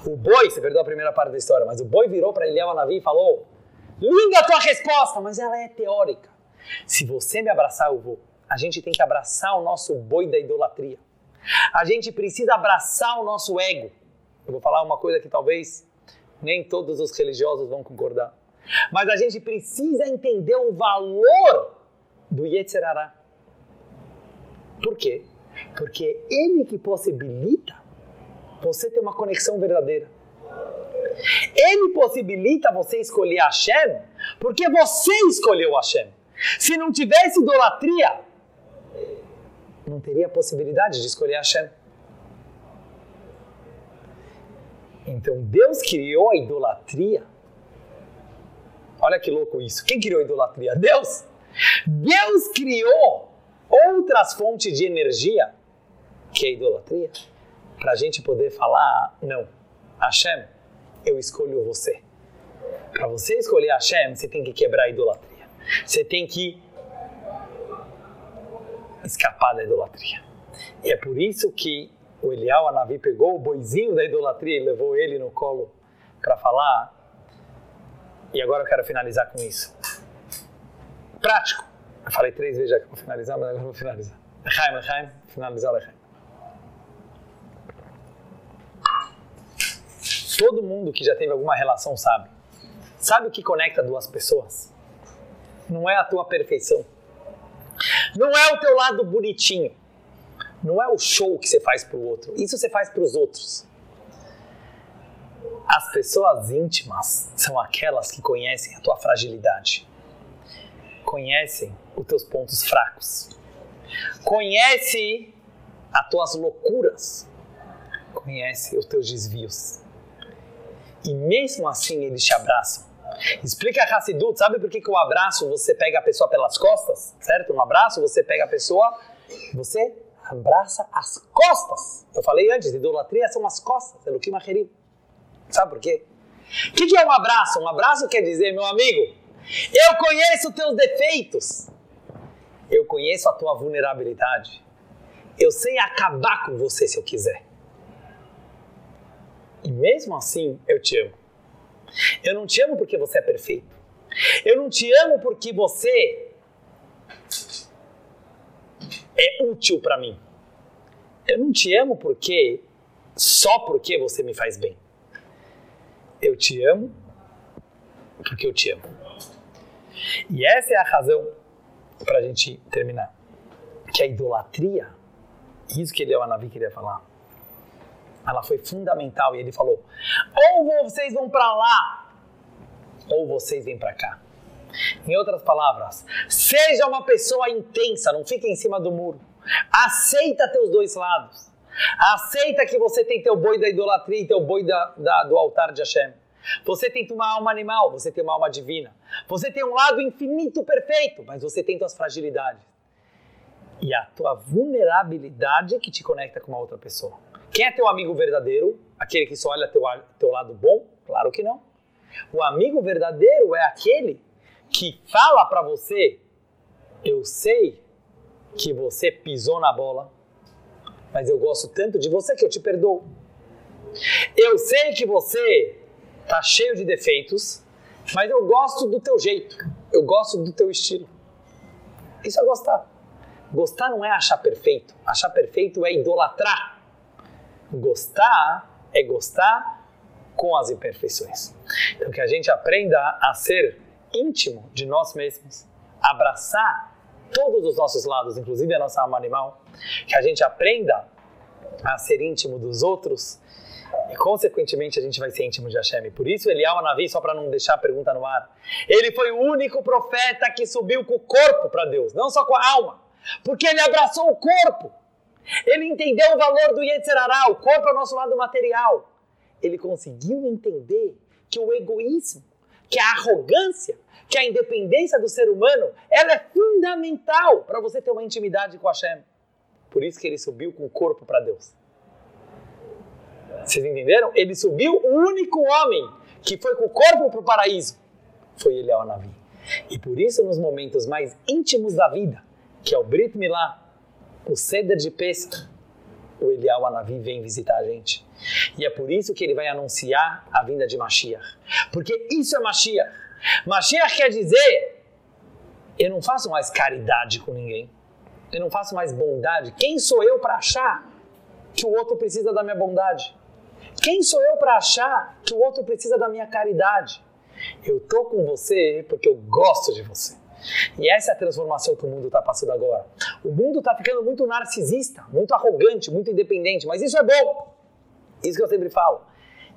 O boi, você perdeu a primeira parte da história, mas o boi virou para Eliel Navi e falou: Linda a tua resposta, mas ela é teórica. Se você me abraçar, eu vou. A gente tem que abraçar o nosso boi da idolatria. A gente precisa abraçar o nosso ego. Eu vou falar uma coisa que talvez nem todos os religiosos vão concordar. Mas a gente precisa entender o valor do Yetzirará. Por quê? Porque é ele que possibilita você ter uma conexão verdadeira. Ele possibilita você escolher Hashem porque você escolheu Hashem. Se não tivesse idolatria, não teria possibilidade de escolher Hashem. Então Deus criou a idolatria. Olha que louco isso. Quem criou a idolatria? Deus. Deus criou outras fontes de energia, que é a idolatria, para a gente poder falar: não, Hashem, eu escolho você. Para você escolher Hashem, você tem que quebrar a idolatria. Você tem que escapar da idolatria. E é por isso que o Eliel Anavi pegou o boizinho da idolatria e levou ele no colo para falar. E agora eu quero finalizar com isso. Prático. Eu falei três vezes já que vou finalizar, mas agora eu vou finalizar. Lechaim, Lechaim, finalizar Lechaim. Todo mundo que já teve alguma relação sabe. Sabe o que conecta duas pessoas? Não é a tua perfeição. Não é o teu lado bonitinho. Não é o show que você faz para o outro. Isso você faz para os outros. As pessoas íntimas são aquelas que conhecem a tua fragilidade. Conhecem os teus pontos fracos. Conhece as tuas loucuras. Conhece os teus desvios. E mesmo assim eles te abraçam. Explica a Hassidut, sabe por que, que o abraço você pega a pessoa pelas costas? Certo? Um abraço você pega a pessoa, você abraça as costas. Eu falei antes, idolatria são as costas, é Elohim Acherim. Sabe por quê? O que, que é um abraço? Um abraço quer dizer, meu amigo, eu conheço teus defeitos, eu conheço a tua vulnerabilidade, eu sei acabar com você se eu quiser. E mesmo assim, eu te amo. Eu não te amo porque você é perfeito. Eu não te amo porque você é útil para mim. Eu não te amo porque só porque você me faz bem. Eu te amo porque eu te amo. E essa é a razão para a gente terminar. Que a idolatria, isso que ele é o Anavi queria falar, ela foi fundamental e ele falou: ou vocês vão para lá, ou vocês vêm para cá. Em outras palavras, seja uma pessoa intensa, não fique em cima do muro. Aceita teus dois lados. Aceita que você tem teu boi da idolatria e teu boi da, da, do altar de Hashem. Você tem uma alma animal, você tem uma alma divina. Você tem um lado infinito perfeito, mas você tem tuas fragilidades. E a tua vulnerabilidade que te conecta com uma outra pessoa. Quem é teu amigo verdadeiro? Aquele que só olha teu, teu lado bom? Claro que não. O amigo verdadeiro é aquele que fala para você: Eu sei que você pisou na bola, mas eu gosto tanto de você que eu te perdoo. Eu sei que você tá cheio de defeitos, mas eu gosto do teu jeito, eu gosto do teu estilo. Isso é gostar. Gostar não é achar perfeito. Achar perfeito é idolatrar. Gostar é gostar com as imperfeições. Então que a gente aprenda a ser íntimo de nós mesmos, abraçar todos os nossos lados, inclusive a nossa alma animal, que a gente aprenda a ser íntimo dos outros e, consequentemente, a gente vai ser íntimo de Hashem. Por isso, Eliel Navi, só para não deixar a pergunta no ar, ele foi o único profeta que subiu com o corpo para Deus, não só com a alma, porque ele abraçou o corpo. Ele entendeu o valor do Yetzirará, o corpo é o nosso lado material. Ele conseguiu entender que o egoísmo, que a arrogância, que a independência do ser humano, ela é fundamental para você ter uma intimidade com Hashem. Por isso que ele subiu com o corpo para Deus. Vocês entenderam? Ele subiu, o único homem que foi com o corpo para o paraíso foi Eliel Navi. E por isso, nos momentos mais íntimos da vida, que é o Brit Milá, o Seder de Pesach, o Eliel Anavi vem visitar a gente. E é por isso que ele vai anunciar a vinda de Mashiach. Porque isso é Mashiach. Mashiach quer dizer: eu não faço mais caridade com ninguém. Eu não faço mais bondade. Quem sou eu para achar que o outro precisa da minha bondade? Quem sou eu para achar que o outro precisa da minha caridade? Eu tô com você porque eu gosto de você. E essa é a transformação que o mundo está passando agora. O mundo está ficando muito narcisista, muito arrogante, muito independente, mas isso é bom. Isso que eu sempre falo.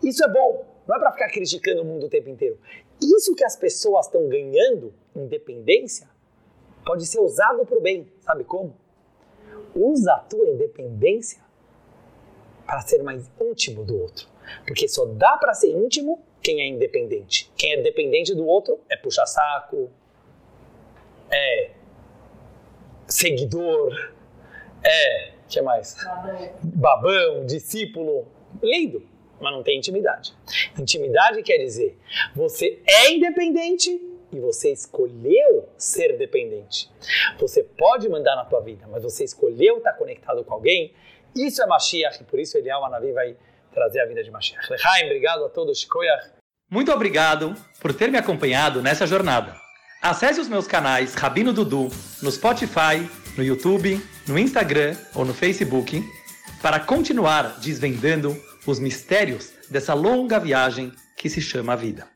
Isso é bom. Não é para ficar criticando o mundo o tempo inteiro. Isso que as pessoas estão ganhando, independência, pode ser usado para o bem. Sabe como? Usa a tua independência para ser mais íntimo do outro. Porque só dá para ser íntimo quem é independente. Quem é dependente do outro é puxa-saco, é seguidor, é. que mais?
Babão.
Babão, discípulo. Lindo. mas não tem intimidade. Intimidade quer dizer você é independente e você escolheu ser dependente. Você pode mandar na tua vida, mas você escolheu estar conectado com alguém. Isso é Mashiach e por isso Eliyahu Anavi vai trazer a vida de Mashiach. Lechaim, obrigado a todos. Shkoyach.
Muito obrigado por ter me acompanhado nessa jornada. Acesse os meus canais Rabino Dudu no Spotify, no YouTube, no Instagram ou no Facebook para continuar desvendando os mistérios dessa longa viagem que se chama vida.